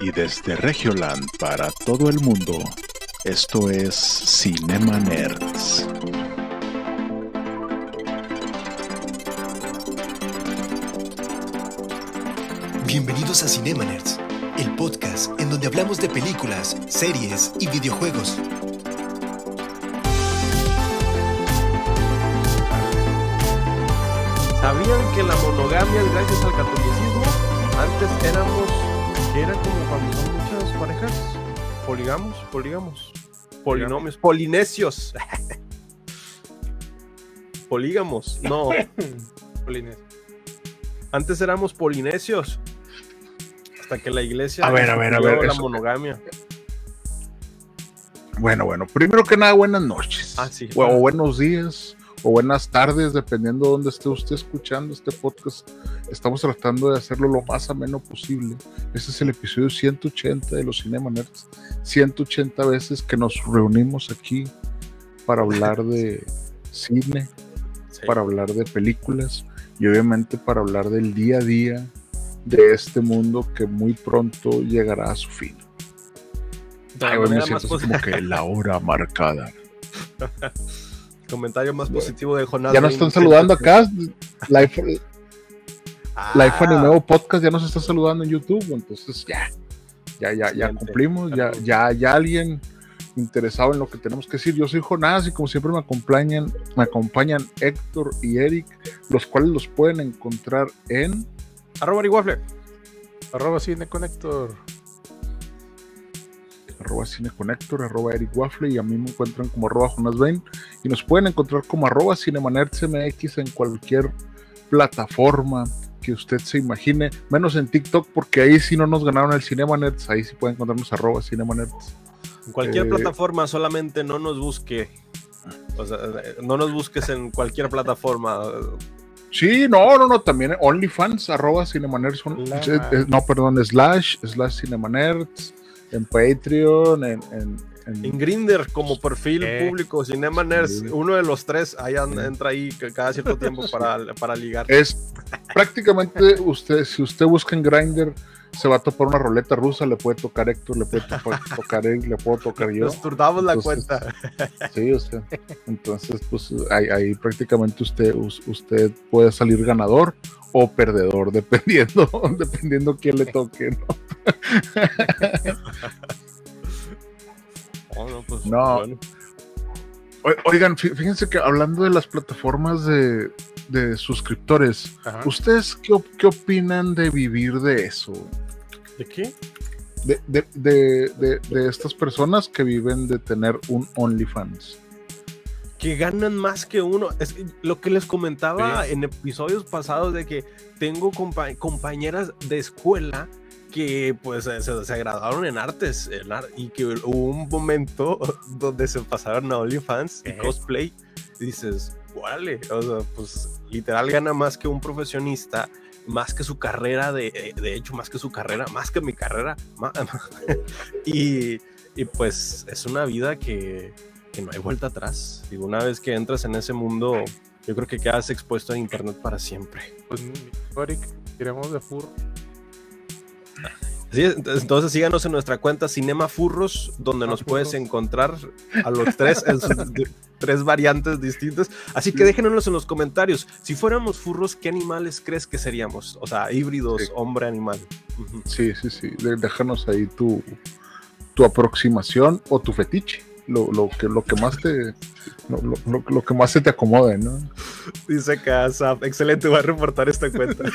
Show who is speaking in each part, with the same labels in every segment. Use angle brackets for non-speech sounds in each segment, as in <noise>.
Speaker 1: Y desde Regioland para todo el mundo, esto es Cinema Nerds.
Speaker 2: Bienvenidos a Cinema Nerds, el podcast en donde hablamos de películas, series y videojuegos.
Speaker 3: ¿Sabían que la monogamia es gracias al catolicismo? Antes éramos, que era como cuando son muchas parejas, poligamos, poligamos, polinomios, polinesios. Polígamos, no. <laughs> Antes éramos polinesios. Hasta que la iglesia
Speaker 1: A ver, a ver, a ver,
Speaker 3: la
Speaker 1: eso-
Speaker 3: monogamia.
Speaker 1: Bueno, bueno, primero que nada, buenas noches.
Speaker 3: Ah, sí.
Speaker 1: O, o buenos días, o buenas tardes, dependiendo de dónde esté usted escuchando este podcast. Estamos tratando de hacerlo lo más ameno posible. Este es el episodio 180 de los Cinema Nerds. 180 veces que nos reunimos aquí para hablar de <laughs> cine,
Speaker 3: Sí.
Speaker 1: para hablar de películas y obviamente para hablar del día a día de este mundo que muy pronto llegará a su fin. Ay, me siento como que la hora marcada. <laughs>
Speaker 3: comentario más positivo de Jonás.
Speaker 1: Ya nos están saludando <laughs> acá. Life,
Speaker 3: Ah,
Speaker 1: Life Animeo Podcast ya nos está saludando en YouTube. Entonces ya, ya, ya, ya cumplimos. Ya, ya, ya alguien interesado en lo que tenemos que decir. Yo soy Jonás y como siempre me acompañan, me acompañan Héctor y Eric, los cuales los pueden encontrar en
Speaker 3: Arroba Ari Waffle.
Speaker 4: Arroba Cine Connector.
Speaker 1: Arroba cineconector, arroba Eric Waffle y a mí me encuentran como arroba Jonas Bain y nos pueden encontrar como arroba CinemaNerdsMX en cualquier plataforma que usted se imagine, menos en TikTok porque ahí sí no nos ganaron el Cinema Nerds, ahí sí pueden encontrarnos arroba Cinema Nerds.
Speaker 3: En cualquier
Speaker 1: Eh,
Speaker 3: plataforma, solamente no nos busque. O sea, no nos busques en cualquier plataforma.
Speaker 1: Sí, no, no, no, también OnlyFans, arroba Cinemanerds, eh, eh, no, perdón, slash, slash Cinemanerds, en Patreon, en, en, en-
Speaker 3: En Grinder, como perfil
Speaker 4: ¿Qué?
Speaker 3: público, Cinema Nerds,
Speaker 1: Sí.
Speaker 3: uno de los tres, ahí an-
Speaker 1: Sí.
Speaker 3: entra ahí ca- cada cierto tiempo para, para ligar.
Speaker 1: es prácticamente usted, si usted busca en Grindr, se va a topar una roleta rusa, le puede tocar Héctor, le puede <laughs> tocar, tocar Eric, le puedo tocar yo.
Speaker 3: Nos turnamos la
Speaker 1: Entonces,
Speaker 3: cuenta.
Speaker 1: Sí, o sea, entonces, pues ahí, ahí prácticamente usted, us- usted puede salir ganador o perdedor, dependiendo, <laughs> dependiendo quién le toque, ¿no? <laughs>
Speaker 3: Oh, no, pues,
Speaker 1: No.
Speaker 3: bueno.
Speaker 1: O- Oigan, fí- fíjense que hablando de las plataformas de, de suscriptores,
Speaker 4: Ajá.
Speaker 1: ¿ustedes qué, qué opinan de vivir de eso?
Speaker 3: ¿De qué?
Speaker 1: De, de, de estas personas que viven de tener un OnlyFans.
Speaker 3: Que ganan más que uno. Es que lo que les comentaba
Speaker 4: Sí.
Speaker 3: en episodios pasados de que tengo compa- compañeras de escuela que pues se, se- graduaron en artes en ar- y que hubo un momento <laughs> donde se pasaron a OnlyFans y cosplay y dices, órale, o sea, pues literal gana más que un profesionista, más que su carrera, de, de hecho, más que su carrera, más que mi carrera, <laughs> y, y pues es una vida que, que no hay vuelta atrás. Digo, una vez que entras en ese mundo, yo creo que quedas expuesto a internet para siempre.
Speaker 4: Pues, Eric, tiramos de furro.
Speaker 3: Entonces síganos en nuestra cuenta Cinema Furros, donde
Speaker 4: Ah,
Speaker 3: nos puedes encontrar a los tres en sus <laughs> de- tres variantes distintas. Así que déjenos en los comentarios. Si fuéramos furros, ¿qué animales crees que seríamos? O sea, híbridos,
Speaker 1: Sí.
Speaker 3: hombre-animal.
Speaker 1: Sí, sí, sí. Déjanos ahí tu, tu aproximación o tu fetiche. Lo, lo que, lo que más te lo, lo- lo- que más se te acomode, ¿no?
Speaker 3: Dice Casa, excelente, voy a reportar esta cuenta. <laughs>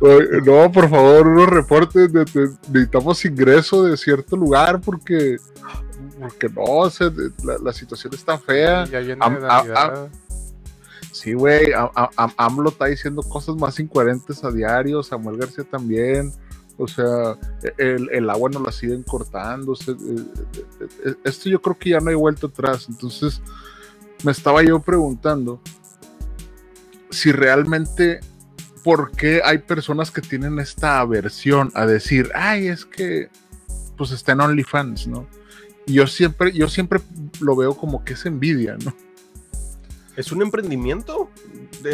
Speaker 1: No, por favor, unos reportes. de- de- necesitamos ingreso de cierto lugar porque, porque no, o sea, de- la, la situación está fea.
Speaker 4: Ya viene
Speaker 1: am- a-
Speaker 4: Navidad.
Speaker 1: Sí, güey, AMLO está diciendo cosas más incoherentes a diario, Samuel García también. O sea, el, el agua nos la siguen cortando. o sea, eh, eh, eh, esto yo creo que ya no hay vuelta atrás. Entonces, me estaba yo preguntando si realmente, ¿por qué hay personas que tienen esta aversión a decir, ay, es que, pues está en OnlyFans, ¿no? Y yo siempre, yo siempre lo veo como que es envidia, ¿no?
Speaker 3: ¿Es un emprendimiento?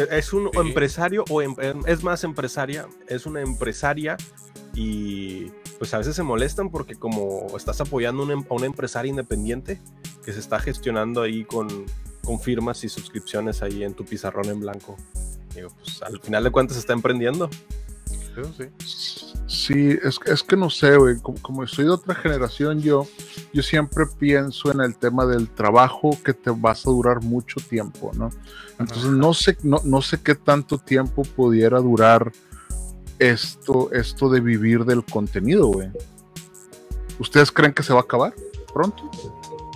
Speaker 3: es un
Speaker 4: Sí.
Speaker 3: empresario o em- em- es más empresaria, es una empresaria y pues a veces se molestan porque como estás apoyando a una, em- a una empresaria independiente que se está gestionando ahí con, con firmas y suscripciones ahí en tu pizarrón en blanco. Digo, pues al final de cuentas está emprendiendo.
Speaker 4: Sí.
Speaker 1: Sí, es, es que no sé, güey. Como, como soy de otra generación, yo, yo siempre pienso en el tema del trabajo que te vas a durar mucho tiempo, ¿no? Entonces no sé, no, no sé qué tanto tiempo pudiera durar esto, esto de vivir del contenido, güey. ¿Ustedes creen que se va a acabar pronto?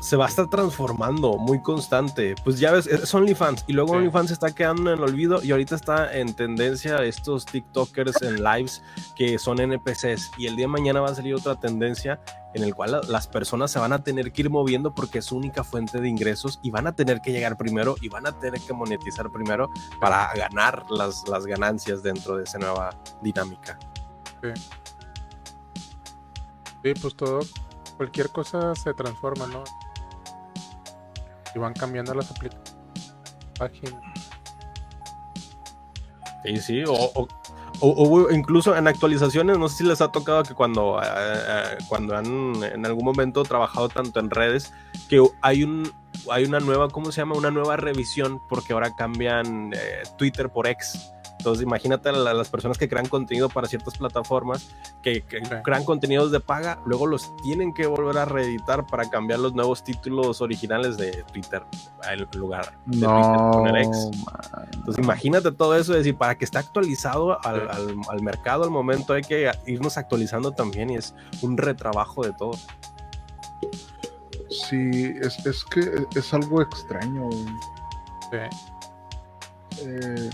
Speaker 3: se va a estar transformando muy constante. Pues ya ves, es OnlyFans y luego
Speaker 4: Sí.
Speaker 3: OnlyFans se está quedando en el olvido y ahorita está en tendencia estos TikTokers en lives que son NPCs y el día de mañana va a salir otra tendencia en el cual la- las personas se van a tener que ir moviendo porque es su única fuente de ingresos y van a tener que llegar primero y van a tener que monetizar primero para ganar las, las ganancias dentro de esa nueva dinámica.
Speaker 4: Sí, pues todo, cualquier cosa se transforma, ¿no? Y van cambiando las aplicaciones. Páginas.
Speaker 3: Sí, sí, o, o- o- incluso en actualizaciones, no sé si les ha tocado que cuando, eh, eh, cuando han en algún momento trabajado tanto en redes, que hay un hay una nueva, ¿cómo se llama? Una nueva revisión porque ahora cambian eh, Twitter por X. Entonces imagínate a la- las personas que crean contenido para ciertas plataformas, que, crean contenidos de paga, luego los tienen que volver a reeditar para cambiar los nuevos títulos originales de Twitter en lugar de Twitter
Speaker 1: No,
Speaker 3: poner X.
Speaker 1: man.
Speaker 3: Entonces imagínate todo eso, es decir, para que esté actualizado al, al- al mercado al momento hay que irnos actualizando también y es un retrabajo de todo.
Speaker 1: Sí, es, es que es algo extraño. Eh, eh,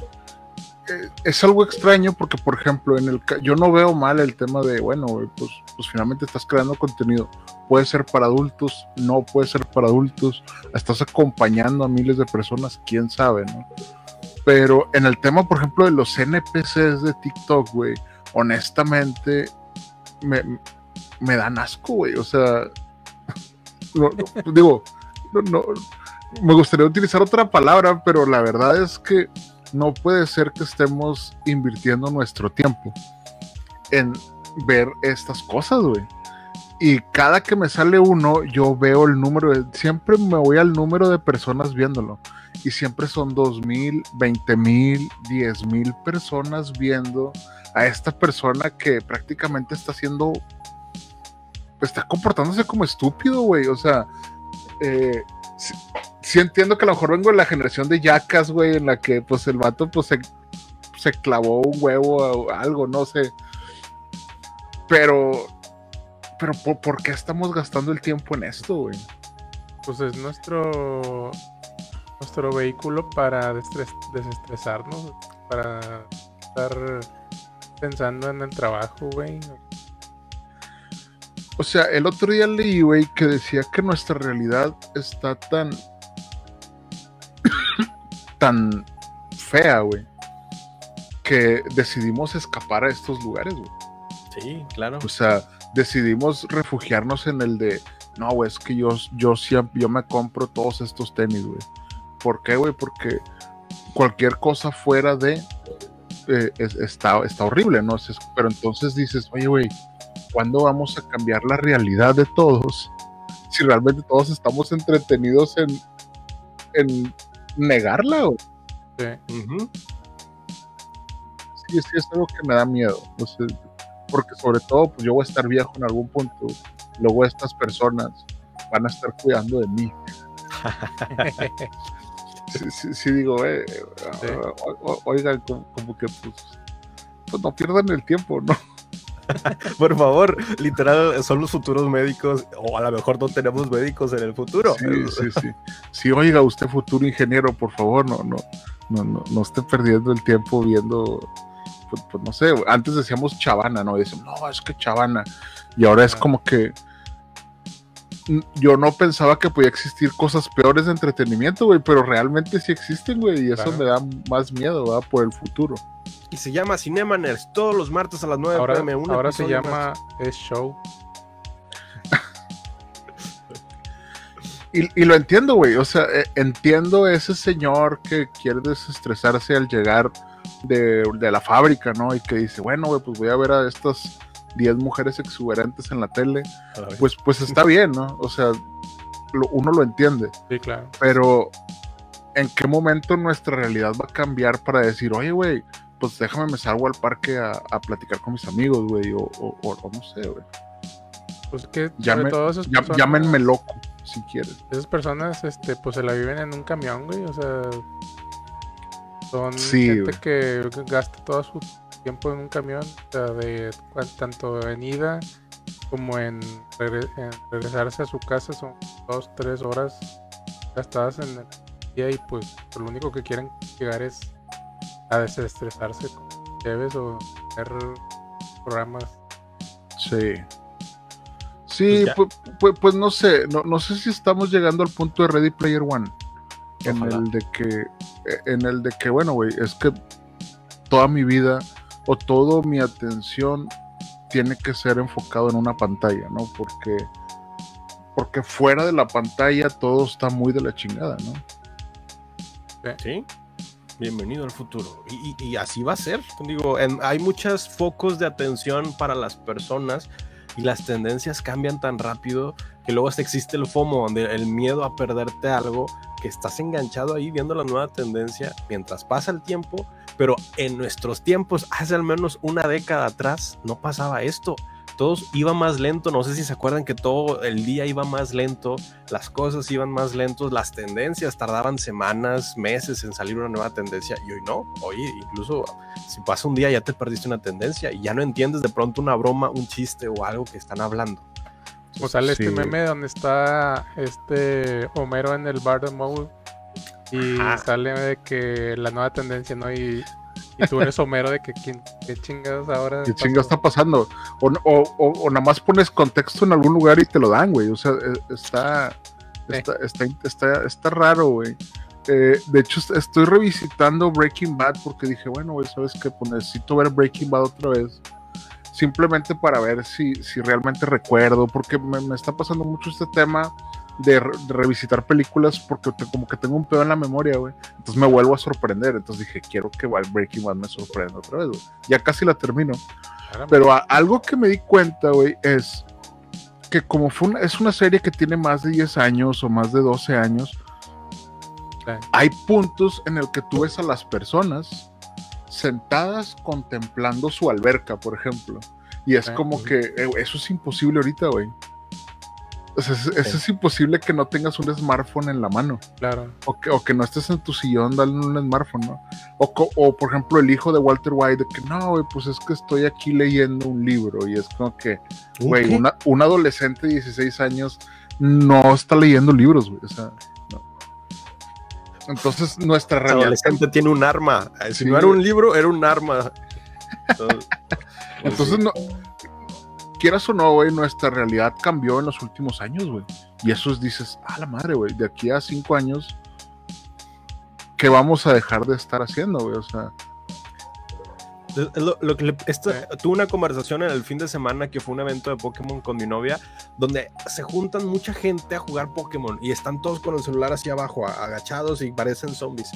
Speaker 1: es algo extraño porque, por ejemplo, en el yo no veo mal el tema de, bueno, pues, pues finalmente estás creando contenido. Puede ser para adultos, no puede ser para adultos. Estás acompañando a miles de personas, quién sabe, ¿no? Pero en el tema, por ejemplo, de los NPCs de TikTok, güey, honestamente, me, me dan asco, güey. O sea, <laughs> no- no, digo, no, no, me gustaría utilizar otra palabra, pero la verdad es que no puede ser que estemos invirtiendo nuestro tiempo en ver estas cosas, güey. Y cada que me sale uno, yo veo el número, siempre me voy al número de personas viéndolo. Y siempre son dos mil, veinte mil, diez mil personas viendo a esta persona que prácticamente está haciendo, está comportándose como estúpido, güey. O sea, eh, sí, entiendo que a lo mejor vengo de la generación de yacas, güey, en la que pues el vato pues se, se clavó un huevo o algo, no sé. Pero, pero ¿por, qué estamos gastando el tiempo en esto, güey?
Speaker 4: Pues es nuestro nuestro vehículo para desestresarnos, para estar pensando en el trabajo, güey.
Speaker 1: O sea, el otro día leí, güey, que decía que nuestra realidad está tan. <coughs> tan fea, güey. Que decidimos escapar a estos lugares, güey.
Speaker 3: Sí, claro.
Speaker 1: O sea, decidimos refugiarnos en el de. No, güey, es que yo, yo, siempre, yo me compro todos estos tenis, güey. ¿Por qué, güey? Porque cualquier cosa fuera de. eh, es- está, está horrible, ¿no? Pero entonces dices, oye, güey, ¿cuándo vamos a cambiar la realidad de todos? Si realmente todos estamos entretenidos en, en negarla.
Speaker 4: Sí.
Speaker 1: Sí, sí es algo que me da miedo. porque sobre todo, pues yo voy a estar viejo en algún punto. Luego estas personas van a estar cuidando de mí. <laughs> Sí, sí, sí digo, eh,
Speaker 4: Sí.
Speaker 1: o- o- oigan, como, como que pues, pues no pierdan el tiempo, ¿no? <laughs>
Speaker 3: Por favor, literal, son los futuros médicos, o a lo mejor no tenemos médicos en el futuro.
Speaker 1: Sí, sí, sí. Sí, oiga, usted futuro ingeniero, por favor, no, no, no, no, no esté perdiendo el tiempo viendo, pues, pues, no sé, antes decíamos chavana, ¿no? Y decíamos, no, es que chavana. Y ahora es como que yo no pensaba que podía existir cosas peores de entretenimiento, güey, pero realmente sí existen, güey, y eso
Speaker 4: Claro.
Speaker 1: me da más miedo, ¿verdad? Por el futuro.
Speaker 3: Y se llama Cinemaners todos los martes a las 9
Speaker 4: Ahora,
Speaker 3: pm. un
Speaker 4: ahora se llama Es Show.
Speaker 1: y, y lo entiendo, güey. O sea, eh, entiendo ese señor que quiere desestresarse al llegar de, de la fábrica, ¿no? Y que dice, bueno, güey, pues voy a ver a estas 10 mujeres exuberantes en la tele. Pues, pues está <laughs> bien, ¿no? O sea, lo- uno lo entiende.
Speaker 4: Sí, claro.
Speaker 1: Pero, ¿en qué momento nuestra realidad va a cambiar para decir, oye, güey, pues déjame me salgo al parque a, a platicar con mis amigos, güey? O, o- o- o no sé, güey.
Speaker 4: Pues que
Speaker 1: Llame-
Speaker 4: personas,
Speaker 1: Llámenme loco, si quieren.
Speaker 4: esas personas, este, pues se la viven en un camión, güey. O sea, son
Speaker 1: Sí,
Speaker 4: gente
Speaker 1: güey.
Speaker 4: que gasta todo su tiempo en un camión, o sea, de tanto en ida como en, regre- en regresarse a su casa son dos, tres horas gastadas en el día y pues lo único que quieren llegar es a desestresarse con cheves o ver programas.
Speaker 1: Sí. Sí,
Speaker 3: Pues
Speaker 1: pues, pues, pues no sé, no, no sé si estamos llegando al punto de Ready Player One. En
Speaker 3: Ojalá.
Speaker 1: el de que, eh, en el de que, bueno, güey, es que toda mi vida o toda mi atención tiene que ser enfocado en una pantalla, ¿no? Porque, porque fuera de la pantalla todo está muy de la chingada, ¿no?
Speaker 3: Sí. Bienvenido al futuro. Y así va a ser. Digo, en- hay muchos focos de atención para las personas y las tendencias cambian tan rápido que luego hasta existe el FOMO, donde el miedo a perderte algo, que estás enganchado ahí viendo la nueva tendencia mientras pasa el tiempo, pero en nuestros tiempos, hace al menos una década atrás, no pasaba esto. Todos iba más lento, no sé si se acuerdan que todo el día iba más lento, las cosas iban más lentos, las tendencias tardaban semanas, meses en salir una nueva tendencia y hoy no. Hoy incluso si pasa un día ya te perdiste una tendencia y ya no entiendes de pronto una broma, un chiste o algo que están hablando.
Speaker 4: O sale
Speaker 1: Sí,
Speaker 4: este meme donde está este Homero en el bar de Moe y
Speaker 3: Ajá.
Speaker 4: sale de que la nueva tendencia, ¿no? Y, y tú eres Homero de que quién, qué chingados ahora.
Speaker 1: ¿Qué
Speaker 4: pasó?
Speaker 1: chinga está pasando? O, o, o, o nada más pones contexto en algún lugar y te lo dan, güey. O sea, eh, está,
Speaker 4: Sí.
Speaker 1: está, está, está, está raro, güey. Eh, de hecho, est- estoy revisitando Breaking Bad porque dije, bueno, güey, ¿sabes qué? Pues necesito ver Breaking Bad otra vez. Simplemente para ver si, si realmente recuerdo, porque me, me está pasando mucho este tema de, re- revisitar películas porque te- como que tengo un pedo en la memoria, güey. Entonces me vuelvo a sorprender. Entonces dije, quiero que Breaking Bad me sorprenda otra vez, güey. Ya casi la termino.
Speaker 4: Caramba.
Speaker 1: Pero a- algo que me di cuenta, güey, es que como fue una- es una serie que tiene más de 10 años o más de 12 años,
Speaker 4: Sí.
Speaker 1: hay puntos en el que tú ves a las personas sentadas contemplando su alberca, por ejemplo. Y es
Speaker 4: Sí.
Speaker 1: como que eh, eso es imposible ahorita, güey. O sea, es, es- es imposible que no tengas un smartphone en la mano.
Speaker 4: Claro.
Speaker 1: O que, o que no estés en tu sillón dando un smartphone, ¿no? O, por ejemplo el hijo de Walter White, de que no, güey, pues es que estoy aquí leyendo un libro y es como que,
Speaker 3: ¿Un
Speaker 1: güey, una- un adolescente de 16 años no está leyendo libros, güey, o sea, no. Entonces nuestra
Speaker 3: El
Speaker 1: realidad...
Speaker 3: adolescente tiene un arma. Si
Speaker 1: Sí.
Speaker 3: no era un libro, era un arma. <laughs> Entonces, pues
Speaker 1: Entonces,
Speaker 3: sí.
Speaker 1: no, quieras o no, güey, nuestra realidad cambió en los últimos años, güey. Y eso es, dices, a la madre, güey, de aquí a cinco años, ¿qué vamos a dejar de estar haciendo, güey? O sea,
Speaker 3: lo- lo que le- esto-
Speaker 4: Sí.
Speaker 3: Tuve una conversación en el fin de semana que fue un evento de Pokémon con mi novia, donde se juntan mucha gente a jugar Pokémon y están todos con el celular hacia abajo, agachados y parecen zombies.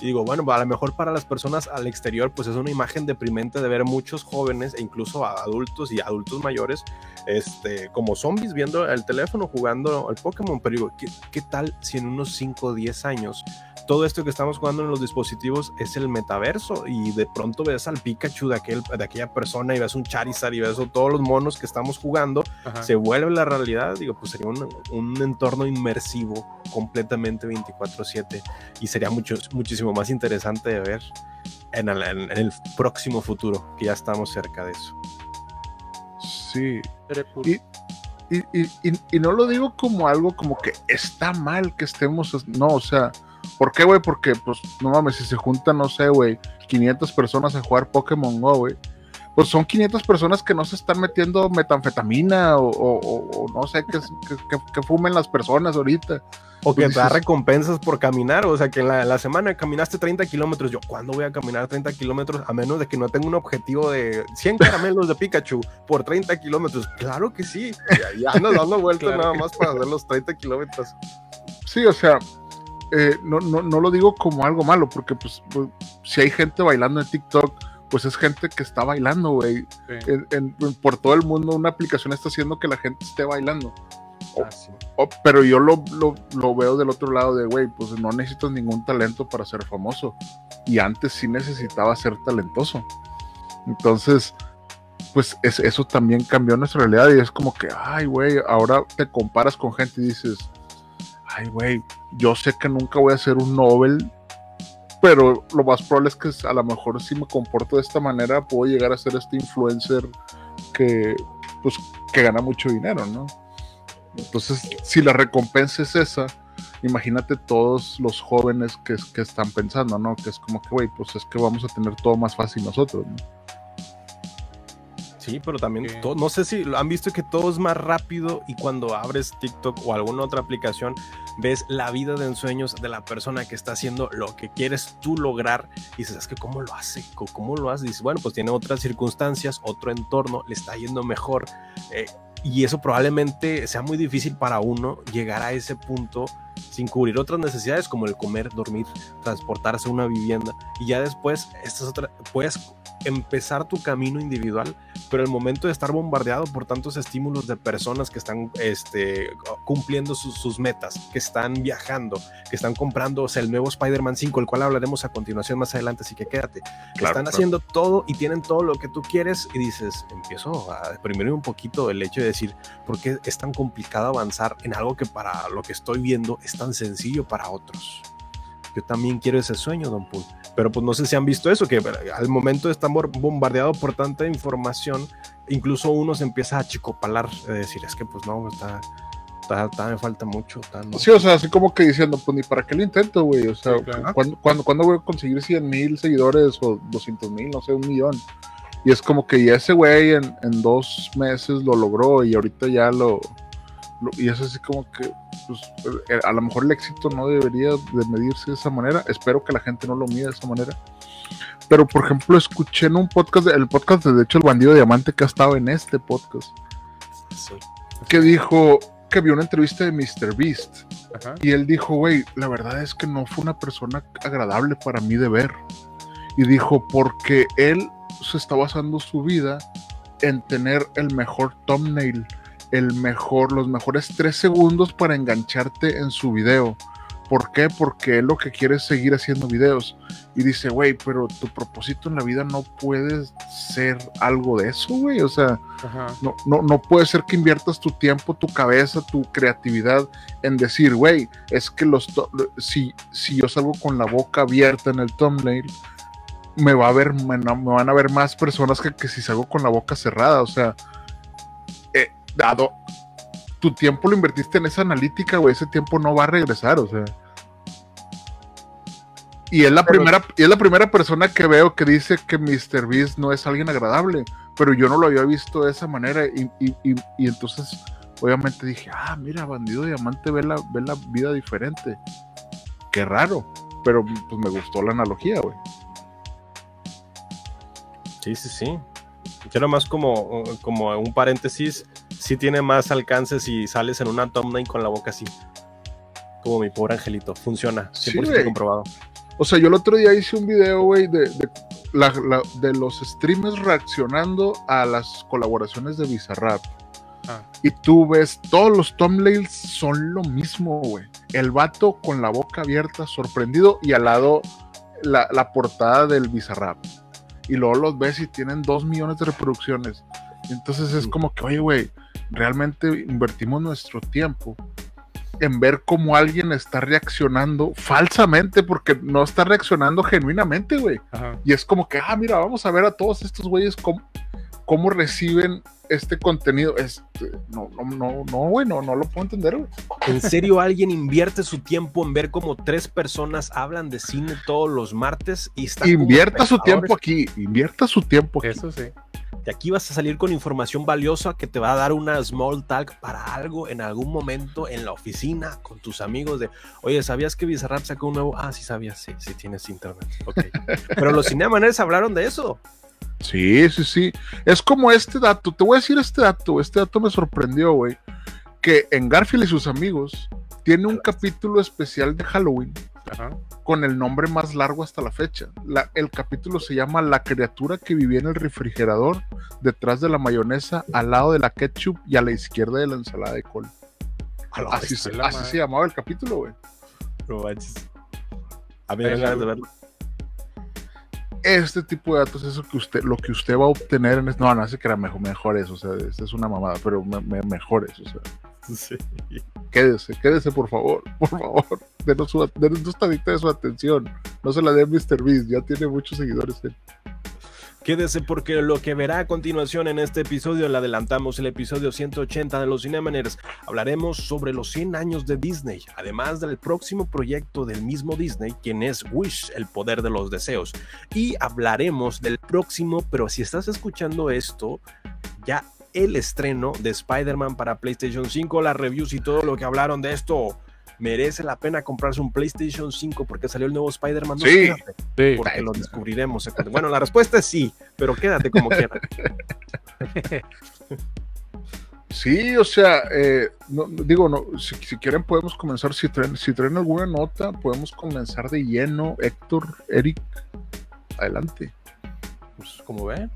Speaker 3: Y digo, bueno, a lo mejor para las personas al exterior, pues es una imagen deprimente de ver muchos jóvenes e incluso adultos y adultos mayores, este, como zombies viendo el teléfono jugando al Pokémon. Pero digo, ¿qué, qué tal si en unos 5 o 10 años todo esto que estamos jugando en los dispositivos es el metaverso y de pronto ves al Pikachu de, aquel, de aquella persona y ves un Charizard y ves todos los monos que estamos jugando,
Speaker 4: Ajá.
Speaker 3: se vuelve la realidad, digo, pues sería un, un entorno inmersivo completamente 24/7 y sería mucho, muchísimo más interesante de ver en el, en el próximo futuro, que ya estamos cerca de eso.
Speaker 1: sí. Y, y- y- y no lo digo como algo como que está mal que estemos, no, o sea, ¿por qué, güey? Porque, pues, no mames, si se juntan, no sé, güey, 500 personas a jugar Pokémon Go, güey, pues son 500 personas que no se están metiendo metanfetamina o, o- o- no sé, que, que, que- fumen las personas ahorita.
Speaker 3: O que
Speaker 1: Pues
Speaker 3: te da recompensas por caminar, o sea, que en la, la semana caminaste 30 kilómetros. Yo, ¿cuándo voy a caminar 30 kilómetros? A menos de que no tenga un objetivo de 100 caramelos de Pikachu por 30 kilómetros. Claro que sí. Y ahí andas <laughs> dando vueltas
Speaker 4: Claro
Speaker 3: nada más para hacer los 30 kilómetros.
Speaker 1: Sí, o sea, eh, no, no, no, lo digo como algo malo, porque pues, pues, si hay gente bailando en TikTok, pues es gente que está bailando, güey. por todo el mundo una aplicación está haciendo que la gente esté bailando. Ah, pero yo lo, lo, lo, veo del otro lado de, güey, pues no necesitas ningún talento para ser famoso. Y antes sí necesitaba ser talentoso. Entonces, pues es, eso también cambió nuestra realidad y es como que, ay, güey, ahora te comparas con gente y dices, ay, güey, yo sé que nunca voy a hacer un Nobel, pero lo más probable es que a lo mejor si me comporto de esta manera puedo llegar a ser este influencer que, pues, que gana mucho dinero, ¿no? Entonces, si la recompensa es esa, imagínate todos los jóvenes que, que están pensando, ¿no? Que es como que, güey, pues es que vamos a tener todo más fácil nosotros, ¿no?
Speaker 3: Sí, pero también, no sé si han visto que todo es más rápido y cuando abres TikTok o alguna otra aplicación, ves la vida de ensueños de la persona que está haciendo lo que quieres tú lograr y dices, es que ¿cómo lo hace? ¿Cómo lo hace? Dices, bueno, pues tiene otras circunstancias, otro entorno, le está yendo mejor. Eh, y eso probablemente sea muy difícil para uno llegar a ese punto sin cubrir otras necesidades como el comer, dormir, transportarse a una vivienda. Y ya después, estas otras, puedes empezar tu camino individual, pero el momento de estar bombardeado por tantos estímulos de personas que están este, cumpliendo sus, metas, que están viajando, que están comprando el nuevo Spider-Man 5, el cual hablaremos a continuación más adelante, así que quédate. están haciendo todo y tienen todo lo que tú quieres y dices, empiezo a deprimirme un poquito el hecho de decir, ¿por qué es tan complicado avanzar en algo que para lo que estoy viendo es tan sencillo para otros? Yo también quiero ese sueño, Don Pool. Pero pues no sé si han visto eso, que al momento estar bombardeado por tanta información, incluso uno se empieza a chicopalar, de decir, es que pues no, está, está, me falta mucho.
Speaker 1: Sí, o sea, así como que diciendo, pues ni para qué lo intento, güey. O sea, cuando voy a conseguir 100 mil seguidores o 200 mil, no sé, un millón? Y es como que ya ese güey en, en dos meses lo logró y ahorita ya lo, y es así como que pues, eh, a lo mejor el éxito no debería de medirse de esa manera. Espero que la gente no lo mida de esa manera. Pero, por ejemplo, escuché en un podcast, el podcast de, hecho, el bandido diamante que ha estado en este podcast, que dijo que vio una entrevista de Mr. Beast. Y él dijo, güey, la verdad es que no fue una persona agradable para mí de ver. Y dijo, porque él se está basando su vida en tener el mejor thumbnail el mejor, los mejores tres segundos para engancharte en su video. ¿Por qué? Porque él lo que quiere es seguir haciendo videos. Y dice, güey, pero tu propósito en la vida no puede ser algo de eso, güey. O sea, no, no, no puede ser que inviertas tu tiempo, tu cabeza, tu creatividad en decir, güey, es que los si, si yo salgo con la boca abierta en el thumbnail, me va a ver, me, van a ver más personas que, que si salgo con la boca cerrada. O sea, dado tu tiempo lo invertiste en esa analítica, güey, ese tiempo no va a regresar, o sea. Y es la primera, y es la primera persona que veo que dice que Mr. Beast no es alguien agradable, pero yo no lo había visto de esa manera y, entonces obviamente dije, ah, mira, bandido diamante ve la, ve la vida diferente. Qué raro, pero pues me gustó la analogía, güey.
Speaker 3: Sí, sí, sí. Yo más como, como un paréntesis, sí tiene más alcance si sales en una thumbnail con la boca así. Como mi pobre angelito. Funciona. 100% comprobado.
Speaker 1: O sea, yo el otro día hice un video, güey, de, de, los streamers reaccionando a las colaboraciones de Bizarrap. Ah. Y tú ves, todos los thumbnails son lo mismo, güey. El vato con la boca abierta, sorprendido, y al lado la, la portada del Bizarrap. Y luego los ves y tienen dos millones de reproducciones. Entonces es como que, oye, güey, realmente invertimos nuestro tiempo en ver cómo alguien está reaccionando falsamente porque no está reaccionando genuinamente, güey. Y es como que, ah, mira, vamos a ver a todos estos güeyes cómo, cómo reciben este contenido. Este, no, no, no, no, güey, no, lo puedo entender, güey.
Speaker 3: ¿En serio alguien invierte su tiempo en ver cómo tres personas hablan de cine todos los martes y está
Speaker 1: Invierta su tiempo aquí, invierta su tiempo aquí.
Speaker 3: Eso sí. De aquí vas a salir con información valiosa que te va a dar una small talk para algo en algún momento en la oficina con tus amigos de, oye, ¿sabías que Bizarrap sacó un nuevo? Ah, sí sabías, sí, sí tienes internet. Ok. <laughs> Pero los Cinemanes hablaron de eso.
Speaker 1: Sí, sí, sí. Es como este dato. Te voy a decir este dato. Este dato me sorprendió, güey. Que en Garfield y sus amigos tiene un capítulo especial de Halloween
Speaker 4: Ajá.
Speaker 1: con el nombre más largo hasta la fecha. La- el capítulo se llama La criatura que vivía en el refrigerador, detrás de la mayonesa, al lado de la ketchup y a la izquierda de la ensalada de col. Así, se,
Speaker 4: la
Speaker 1: así
Speaker 4: madre.
Speaker 1: se llamaba el capítulo, güey.
Speaker 3: no. A mí me ganas de verlo.
Speaker 1: Este tipo de datos es lo que usted, lo que usted va a obtener en este. No, no sé que era mejor, mejores, o sea, esta es una mamada, pero me, me- mejores, o sea. <laughs>
Speaker 3: Sí.
Speaker 1: Quédese, quédese, por favor, por favor. Denos, su, denos de su atención. No se la dé Mr. Beast, ya tiene muchos seguidores. él.
Speaker 3: Quédese porque lo que verá a continuación en este episodio, le adelantamos el episodio 180 de los Cinemaners, hablaremos sobre los 100 años de Disney, además del próximo proyecto del mismo Disney, quien es Wish, el poder de los deseos. Y hablaremos del próximo, pero si estás escuchando esto, ya el estreno de Spider-Man para PlayStation 5, las reviews y todo lo que hablaron de esto. Merece la pena comprarse un PlayStation 5 porque salió el nuevo Spider-Man. No,
Speaker 1: Sí.
Speaker 3: porque lo descubriremos. Bueno, la respuesta es sí, pero quédate como <laughs> quieras.
Speaker 1: Sí, o sea, eh, no- digo, no, si, si quieren podemos comenzar, si traen, si traen alguna nota, podemos comenzar de lleno. Héctor, Eric, adelante.
Speaker 3: Pues, como ven.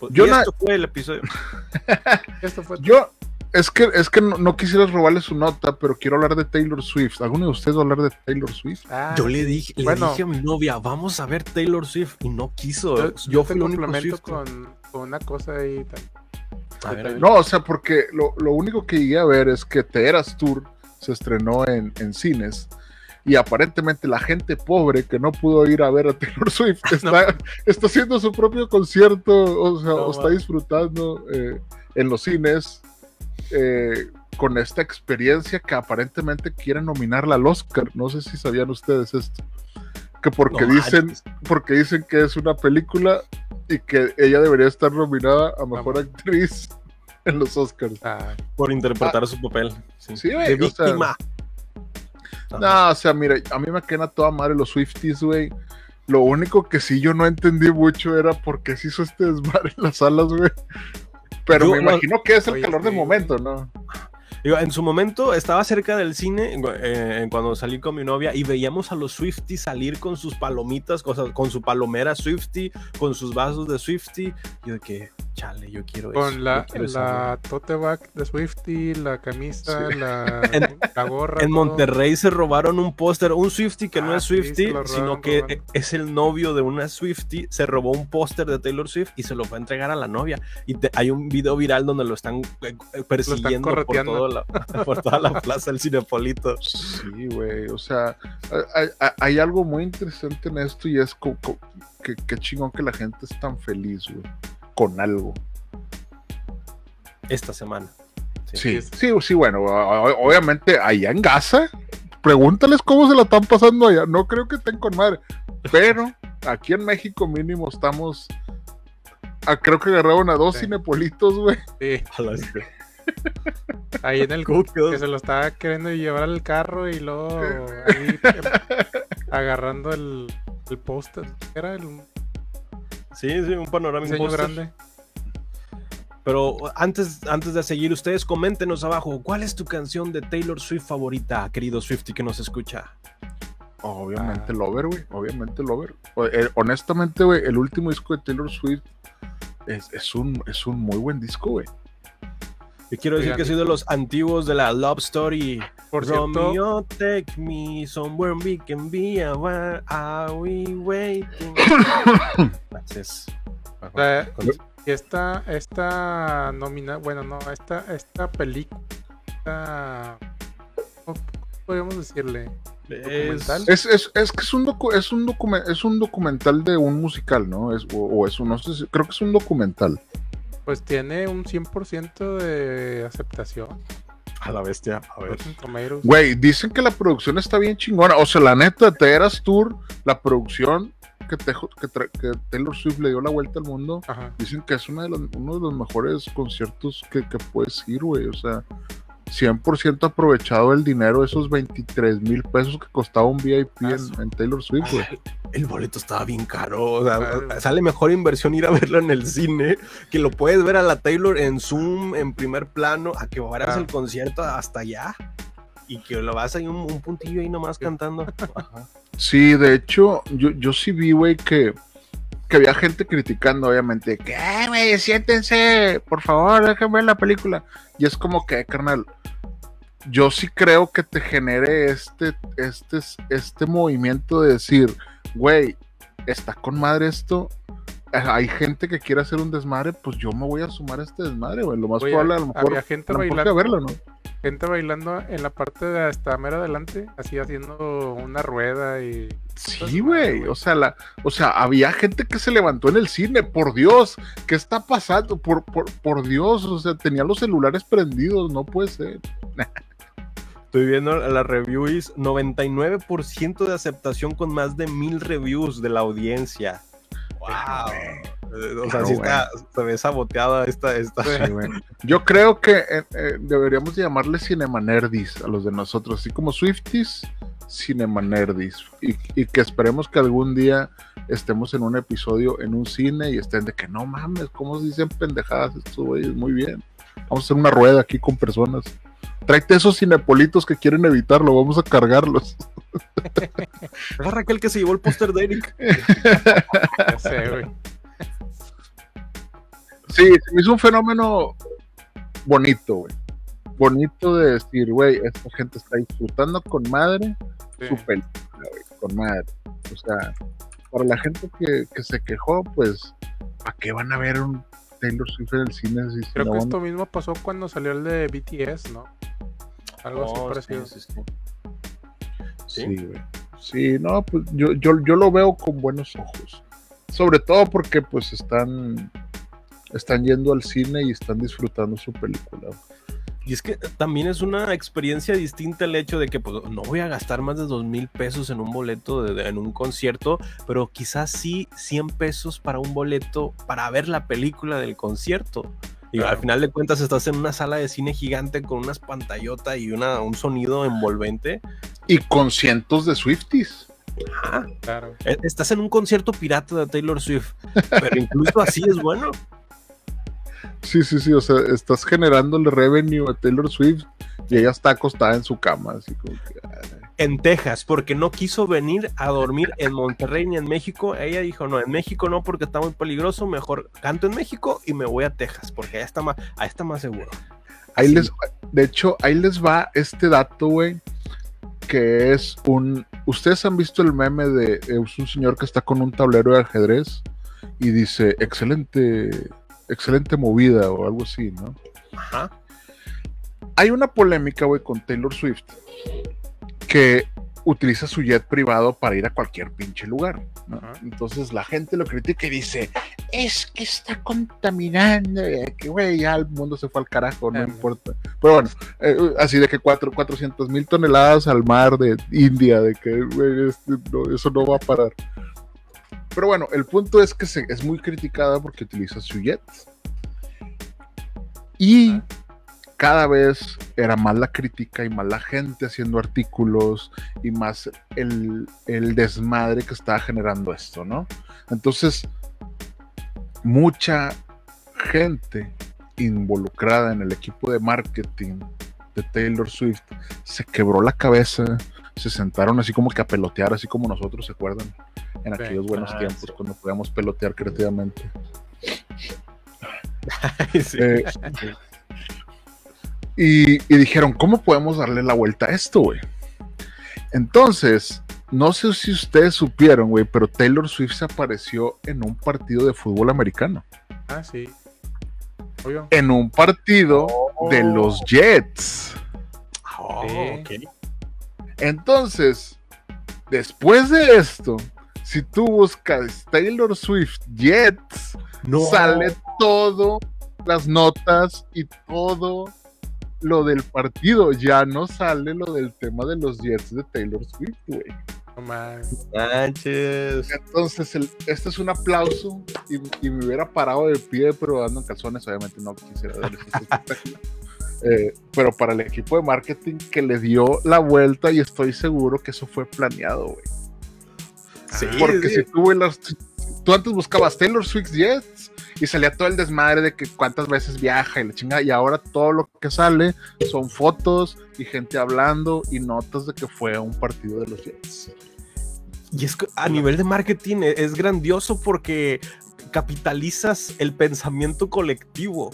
Speaker 3: Pues,
Speaker 1: Yo
Speaker 3: y esto fue el episodio. <laughs>
Speaker 4: Esto fue
Speaker 1: Yo, es que, es que no, no quisiera robarle su nota, pero quiero hablar de Taylor Swift. ¿Alguno de ustedes va a hablar de Taylor Swift?
Speaker 4: Ah,
Speaker 3: Yo le dije, le dije a mi novia, vamos a ver Taylor Swift y no quiso.
Speaker 4: yo,
Speaker 3: Yo,
Speaker 4: yo
Speaker 3: fui
Speaker 4: te
Speaker 3: el único
Speaker 4: complemento
Speaker 3: Swift.
Speaker 4: con, con una cosa ahí.
Speaker 3: A ver, a ver.
Speaker 1: No, o sea, porque lo, lo único que llegué a ver es que Eras Tour se estrenó en, en cines y aparentemente la gente pobre que no pudo ir a ver a Taylor Swift <laughs> está, está haciendo su propio concierto, o sea,
Speaker 4: No,
Speaker 1: o está disfrutando eh, en los cines eh, con esta experiencia que aparentemente quieren nominarla al Oscar. No sé si sabían ustedes esto. Que porque
Speaker 3: No
Speaker 1: dicen,
Speaker 3: manches.
Speaker 1: porque dicen que es una película y que ella debería estar nominada a mejor
Speaker 4: Vamos.
Speaker 1: actriz en los Oscars.
Speaker 4: Ah,
Speaker 3: por interpretar su papel. Sí.
Speaker 1: Sí,
Speaker 3: de
Speaker 1: güey, o sea,
Speaker 3: víctima.
Speaker 1: No, o sea, mira, a mí me queda toda madre los Swifties, güey. Lo único que sí yo no entendí mucho era por qué se hizo este desmadre en las salas, güey. Pero
Speaker 3: Yo
Speaker 1: me
Speaker 3: no-
Speaker 1: imagino que es el
Speaker 4: Oye,
Speaker 1: calor del momento, ¿no?
Speaker 3: Digo, en su momento estaba cerca del cine eh, cuando salí con mi novia y veíamos a los Swifties salir con sus palomitas, sea, con su palomera Swiftie, con sus vasos de Swiftie. Yo de que, chale, yo quiero eso.
Speaker 4: con la,
Speaker 3: quiero esa
Speaker 4: la tote bag de Swifty, la camisa,
Speaker 1: Sí.
Speaker 4: la, <laughs>
Speaker 3: En-
Speaker 4: la gorra.
Speaker 3: En
Speaker 4: todo.
Speaker 3: Monterrey se robaron un póster, un Swifty que no
Speaker 4: Ah,
Speaker 3: es Swifty,
Speaker 4: lo
Speaker 3: sino que
Speaker 4: robaron.
Speaker 3: es el novio de una Swifty. Se robó un póster de Taylor Swift y se lo fue a entregar a la novia. Y te- hay un video viral donde lo están eh, eh, persiguiendo por,
Speaker 4: correteando.
Speaker 3: todo la, <laughs> por toda la plaza del Cinepolito.
Speaker 1: Sí, güey. O sea, hay, algo muy interesante en esto y es que chingón que la gente es tan feliz, güey. Con algo.
Speaker 3: Esta semana.
Speaker 1: Sí, sí, sí, bueno, obviamente allá en Gaza, pregúntales cómo se la están pasando allá. No creo que estén con madre, pero aquí en México mínimo estamos. ah, creo que agarraron a dos
Speaker 4: Sí.
Speaker 1: cinepolitos, güey.
Speaker 4: Sí,
Speaker 3: A
Speaker 4: ahí en el que se lo estaba queriendo llevar al carro y luego ahí <laughs> agarrando el, el póster. Era el
Speaker 3: Sí, sí, un póster.
Speaker 4: grande.
Speaker 3: Pero antes, antes de seguir, ustedes coméntenos abajo, ¿cuál es tu canción de Taylor Swift favorita, querido Swifty que nos escucha?
Speaker 1: Obviamente
Speaker 4: Ah.
Speaker 1: Lover, güey. Obviamente Lover. O- eh, honestamente, güey, el último disco de Taylor Swift es, es un, es un muy buen disco, güey.
Speaker 3: Yo quiero decir
Speaker 4: Oigan.
Speaker 3: que soy de los antiguos de la Love Story.
Speaker 4: Por cierto,
Speaker 3: Romeo, take me somewhere we can be. Where are we waiting? <coughs> Gracias.
Speaker 4: esta, esta nomina, bueno, no, esta, esta película, esta, ¿cómo podríamos decirle? documental.
Speaker 1: Es, es, es que es un, docu- es, un documen- es un documental de un musical, ¿no? Es, o, o es un, no sé si- creo que es un documental.
Speaker 4: Pues tiene un 100% de aceptación.
Speaker 3: A la bestia. A ver.
Speaker 1: Güey, dicen que la producción está bien chingona. O sea, la neta, te eras tour, la producción que, Tejo- que, que Taylor Swift le dio la vuelta al mundo.
Speaker 4: Ajá.
Speaker 1: Dicen que es una de las- uno de los mejores conciertos que, que puedes ir, güey. O sea, 100% aprovechado el dinero, esos 23 mil pesos que costaba un VIP en, en Taylor Swift, güey.
Speaker 3: El boleto estaba bien caro. O sea,
Speaker 4: Claro.
Speaker 3: sale mejor inversión ir a verlo en el cine, que lo puedes ver a la Taylor en Zoom, en primer plano, a que vayas
Speaker 4: Claro.
Speaker 3: el concierto hasta allá. Y que lo vas ahí un, un puntillo ahí nomás cantando. Ajá.
Speaker 1: Sí, de hecho, yo, yo sí vi, güey, que, que había gente criticando, obviamente, que, "Ay, güey, siéntense, por favor, déjenme ver la película. Y es como que, carnal, yo sí creo que te genere este, este, este movimiento de decir, güey, está con madre esto. Hay gente que quiere hacer un desmadre, pues yo me voy a sumar a este desmadre, güey. Lo más
Speaker 4: Oye,
Speaker 1: probable, a lo mejor,
Speaker 4: había gente
Speaker 1: a lo
Speaker 4: bailando,
Speaker 1: verla, ¿no?
Speaker 4: gente bailando en la parte de hasta mero adelante, así haciendo una rueda y
Speaker 1: Sí, güey. O sea, la, o sea, había gente que se levantó en el cine, por Dios, ¿qué está pasando? Por, por, por Dios, o sea, tenía los celulares prendidos, no puede ser. <laughs>
Speaker 3: Estoy viendo la reviews, 99% de aceptación con más de mil reviews de la audiencia. Wow. O sea,
Speaker 1: Claro,
Speaker 3: sí está, se ve saboteada esta, esta.
Speaker 1: Sí. Yo creo que eh, eh, deberíamos llamarle Cinemanerdis a los de nosotros, así como Swifties, Cinemanerdis. Y, y que esperemos que algún día estemos en un episodio en un cine y estén de que no mames, ¿cómo se dicen pendejadas estos güeyes? Muy bien. Vamos a hacer una rueda aquí con personas. Tráete esos cinepolitos que quieren evitarlo, vamos a cargarlos. <laughs>
Speaker 3: Era Raquel que se llevó el póster de Eric.
Speaker 4: ya sé, güey.
Speaker 1: Sí, se me hizo un fenómeno bonito, güey. Bonito de decir, güey, esta gente está disfrutando con madre
Speaker 4: Sí.
Speaker 1: su película, güey, con madre. O sea, para la gente que, que se quejó, pues, ¿a qué van a ver un Taylor Swift en el cine? Si, si
Speaker 4: Creo
Speaker 1: no
Speaker 4: que
Speaker 1: van-
Speaker 4: esto mismo pasó cuando salió el de BTS, ¿no? Algo así
Speaker 3: Oh,
Speaker 4: parecido.
Speaker 3: sí, sí, sí.
Speaker 1: Sí, güey. Sí, no, pues yo, yo, yo lo veo con buenos ojos. Sobre todo porque, pues, están, están yendo al cine y están disfrutando su película.
Speaker 3: Y es que también es una experiencia distinta el hecho de que pues, no voy a gastar más de dos mil pesos en un boleto de- de- en un concierto, pero quizás sí 100 pesos para un boleto para ver la película del concierto. Y
Speaker 4: Claro.
Speaker 3: al final de cuentas estás en una sala de cine gigante con unas pantallotas y una, un sonido envolvente.
Speaker 1: Y con cientos de Swifties.
Speaker 3: Ajá.
Speaker 4: Claro.
Speaker 3: E- Estás en un concierto pirata de Taylor Swift, pero incluso así es bueno.
Speaker 1: Sí, sí, sí, o sea, estás generándole revenue a Taylor Swift y ella está acostada en su cama, así como que... ay.
Speaker 3: En Texas porque no quiso venir a dormir en Monterrey ni en México. Ella dijo, no, en México no porque está muy peligroso, mejor canto en México y me voy a Texas porque allá está más, ahí está más seguro.
Speaker 1: Ahí
Speaker 3: Sí.
Speaker 1: les, de hecho, ahí les va este dato, güey, que es un... Ustedes han visto el meme de es un señor que está con un tablero de ajedrez y dice, excelente, excelente movida o algo así, ¿no?
Speaker 3: Ajá.
Speaker 1: Hay una polémica, güey, con Taylor Swift que utiliza su jet privado para ir a cualquier pinche lugar. ¿no? Entonces la gente lo critica y dice, es que está contaminando, que güey, ya el mundo se fue al carajo, no
Speaker 4: Ah,
Speaker 1: importa. Pero bueno, eh, así de que cuatro, 400 mil toneladas al mar de India, de que güey, este, no, eso no va a parar. Pero bueno, el punto es que se- es muy criticada porque utiliza su jet. Y
Speaker 4: Ah.
Speaker 1: Cada vez era más la crítica y más la gente haciendo artículos y más el, el desmadre que estaba generando esto, ¿no? Entonces, mucha gente involucrada en el equipo de marketing de Taylor Swift se quebró la cabeza, se sentaron así como que a pelotear, así como nosotros, ¿se acuerdan? En aquellos buenos tiempos cuando podíamos pelotear creativamente. <laughs>
Speaker 3: Sí.
Speaker 1: Eh, <laughs> y, y dijeron, ¿cómo podemos darle la vuelta a esto, güey? Entonces, no sé si ustedes supieron, güey, pero Taylor Swift se apareció en un partido de fútbol americano.
Speaker 4: Ah, sí. Obvio.
Speaker 1: En un partido de los Jets.
Speaker 3: Oh,
Speaker 4: Sí.
Speaker 3: ok.
Speaker 1: Entonces, después de esto, si tú buscas Taylor Swift Jets,
Speaker 3: No.
Speaker 1: sale todo, las notas y todo lo del partido. Ya no sale lo del tema de los Jets de Taylor Swift, güey.
Speaker 4: No.
Speaker 3: Manches.
Speaker 1: Entonces, el- este es un aplauso y, y me hubiera parado de pie, pero ando en calzones, obviamente no quisiera dar ese espectáculo. <laughs> Eh, pero para el equipo de marketing que le dio la vuelta y estoy seguro que eso fue planeado, güey.
Speaker 3: Sí,
Speaker 1: Porque
Speaker 3: sí.
Speaker 1: si tú, tú antes buscabas Taylor Swift Jets y salía todo el desmadre de que cuántas veces viaja y la chingada, y ahora todo lo que sale son fotos y gente hablando y notas de que fue un partido de los Jets.
Speaker 3: Y es que a nivel de marketing e- es grandioso porque capitalizas el pensamiento colectivo.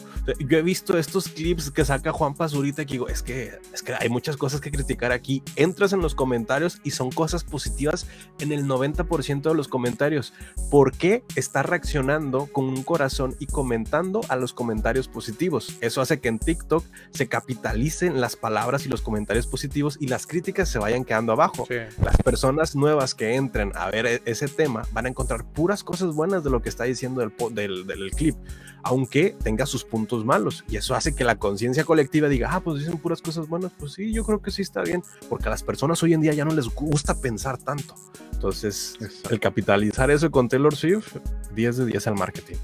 Speaker 3: Yo he visto estos clips que saca Juan Pazurita que digo, es que, es que hay muchas cosas que criticar aquí. Entras en los comentarios y son cosas positivas en el 90% de los comentarios. ¿Por qué está reaccionando con un corazón y comentando a los comentarios positivos? Eso hace que en TikTok se capitalicen las palabras y los comentarios positivos y las críticas se vayan quedando abajo
Speaker 4: Sí.
Speaker 3: las personas nuevas que entren a ver e- ese tema van a encontrar puras cosas buenas de lo que está diciendo el, po- del, del clip, aunque tenga sus puntos malos. Y eso hace que la conciencia colectiva diga, ah, pues dicen puras cosas buenas, pues sí, yo creo que sí está bien, porque a las personas hoy en día ya no les gusta pensar tanto. Entonces, el capitalizar eso con Taylor Swift, 10 de 10 al marketing.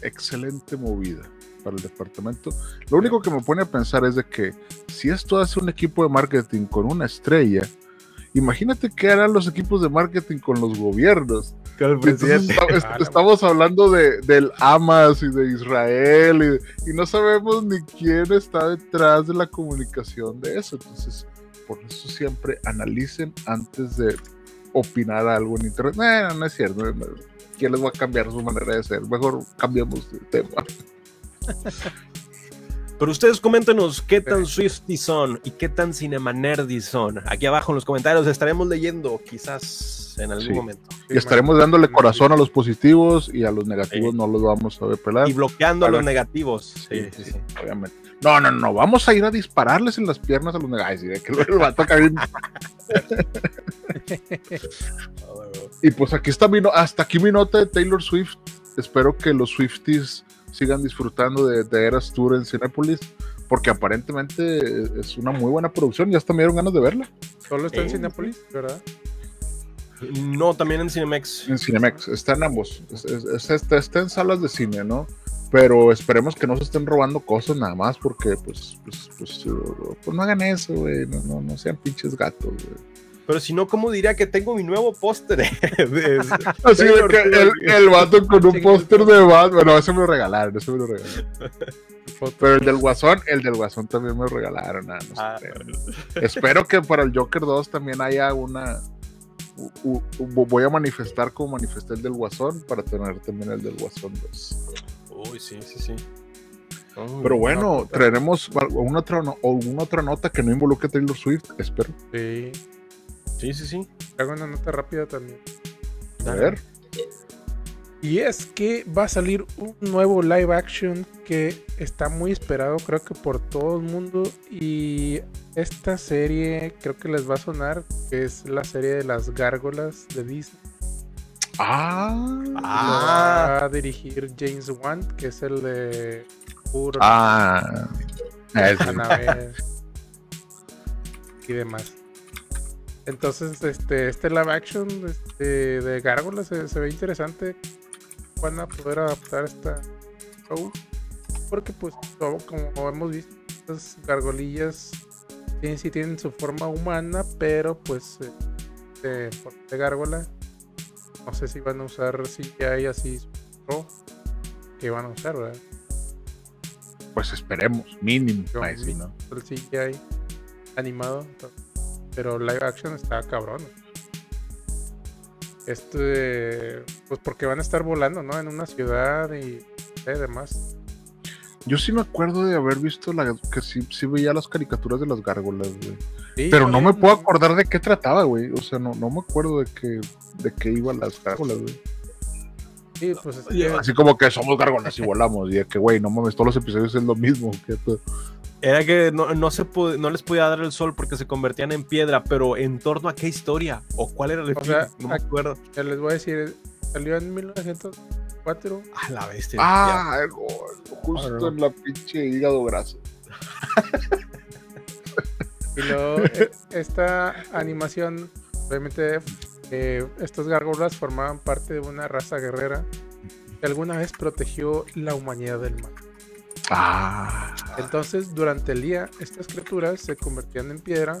Speaker 1: Excelente movida para el departamento. Lo único que me pone a pensar es de que si esto hace un equipo de marketing con una estrella, imagínate qué harán los equipos de marketing con los gobiernos.
Speaker 4: Ah,
Speaker 1: estamos hablando de, del Hamas y de Israel y, y no sabemos ni quién está detrás de la comunicación de eso. Entonces, por eso siempre analicen antes de opinar algo en internet. No, no es cierto. no, no. ¿Quién les va a cambiar su manera de ser? Mejor cambiamos de tema. <laughs>
Speaker 3: Pero ustedes coméntenos qué tan Swifty son y qué tan Cinema Nerdy son. Aquí abajo en los comentarios estaremos leyendo, quizás en algún
Speaker 1: Sí.
Speaker 3: momento.
Speaker 1: Y estaremos dándole corazón a los positivos y a los negativos
Speaker 3: Sí.
Speaker 1: no los vamos a ver pelar.
Speaker 3: Y bloqueando a los negativos. Sí, sí, sí.
Speaker 1: Obviamente. No, no, no, vamos a ir a dispararles en las piernas a los negativos. Ay, sí, que luego el vato acá bien- <laughs> Y pues aquí está mi no- hasta aquí mi nota de Taylor Swift. Espero que los Swifties sigan disfrutando de, de Eras Tour en Cinepolis, porque aparentemente es una muy buena producción. Ya hasta me dieron ganas de verla
Speaker 4: Solo está en Cinepolis, ¿verdad?
Speaker 3: No, también en Cinemex.
Speaker 1: en Cinemex. Está en ambos. Es- es- es- está, está en salas de cine, ¿no? Pero esperemos que no se estén robando cosas nada más, porque pues, pues, pues, uh, pues no hagan eso, güey. No, no, no sean pinches gatos, güey.
Speaker 3: Pero si no, ¿cómo diría que tengo mi nuevo póster? <laughs>
Speaker 1: Así de que el, el vato con un póster de Batman. Bueno, ese me lo regalaron, ese me lo regalaron. Pero el del Guasón, el del Guasón también me lo regalaron. ah, no
Speaker 3: Ah, <laughs>
Speaker 1: Espero que para el Joker 2 también haya una. u- u- u- voy a manifestar como manifesté el del Guasón para tener también el del Guasón 2.
Speaker 3: Uy, sí, sí, sí.
Speaker 1: Pero bueno,
Speaker 3: no,
Speaker 1: traeremos alguna otra, no- alguna otra nota que no involucre a Taylor Swift, espero.
Speaker 4: Sí.
Speaker 3: Sí, sí, sí.
Speaker 4: Hago una nota rápida también.
Speaker 1: A ver.
Speaker 4: Y es que va a salir un nuevo live action que está muy esperado, creo que por todo el mundo. Y esta serie creo que les va a sonar, que es la serie de las gárgolas de Disney.
Speaker 1: Ah.
Speaker 3: Ah.
Speaker 4: Va a dirigir James Wan, que es el de Puro,
Speaker 1: Ah. <laughs>
Speaker 4: Y demás. Entonces, este, este live action este, de gárgolas se, se ve interesante. Van a poder adaptar esta show. Porque, pues, todo, como hemos visto, estas gargolillas tienen, sí tienen su forma humana, pero pues eh, de forma de gárgola. No sé si van a usar CGI así pro, que van a usar, ¿verdad?
Speaker 1: Pues esperemos, mínimo.
Speaker 4: Yo-
Speaker 1: ¿no?
Speaker 4: el CGI animado. entonces, Pero live action está cabrón. Este, pues porque van a estar volando, ¿no? En una ciudad y eh, demás.
Speaker 1: Yo sí me acuerdo de haber visto la, que sí, sí veía las caricaturas de las gárgolas, güey.
Speaker 4: Sí,
Speaker 1: Pero no me puedo acordar de qué trataba, güey. O sea, no, no me acuerdo de qué, de qué iban las gárgolas, güey.
Speaker 4: Sí, pues es que-
Speaker 1: Así como que somos gárgolas y volamos. Y de que, güey, no mames, todos los episodios es lo mismo. que to-
Speaker 3: Era que no, no se no les podía dar el sol porque se convertían en piedra, pero ¿en torno a qué historia? ¿O cuál era el
Speaker 4: O
Speaker 3: fin?
Speaker 4: sea,
Speaker 3: no me
Speaker 4: ac-
Speaker 3: acuerdo.
Speaker 4: les voy a decir, salió en 1904.
Speaker 3: A la bestia.
Speaker 1: Ah, el gol, justo
Speaker 4: Ah, no.
Speaker 1: en la pinche hígado graso. <laughs>
Speaker 4: Y luego eh, esta animación, obviamente, eh, estas gárgolas formaban parte de una raza guerrera que alguna vez protegió la humanidad del mal.
Speaker 1: Ah.
Speaker 4: Entonces, durante el día, estas criaturas se convertían en piedra,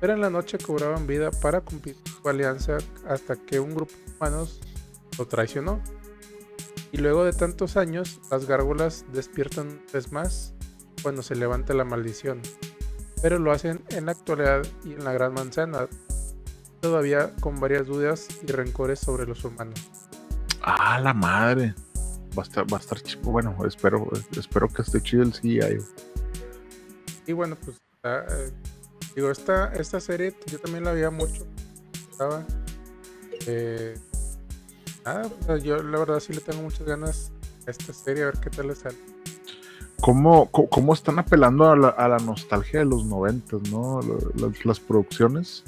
Speaker 4: pero en la noche cobraban vida para cumplir su alianza hasta que un grupo de humanos lo traicionó. Y luego de tantos años, las gárgolas despiertan una vez más cuando se levanta la maldición. Pero lo hacen en la actualidad y en la Gran Manzana, todavía con varias dudas y rencores sobre los humanos.
Speaker 1: Ah, la madre. Va a estar, va a estar chido. Bueno, espero, espero que esté chido el CGI.
Speaker 4: Y bueno, pues ah, eh, digo, esta, esta serie yo también la veía mucho. Estaba. Eh, nada, yo la verdad sí le tengo muchas ganas a esta serie, a ver qué tal le sale.
Speaker 1: ¿Cómo, cómo, están apelando a la, a la nostalgia de los noventas, no? La- Las, las producciones.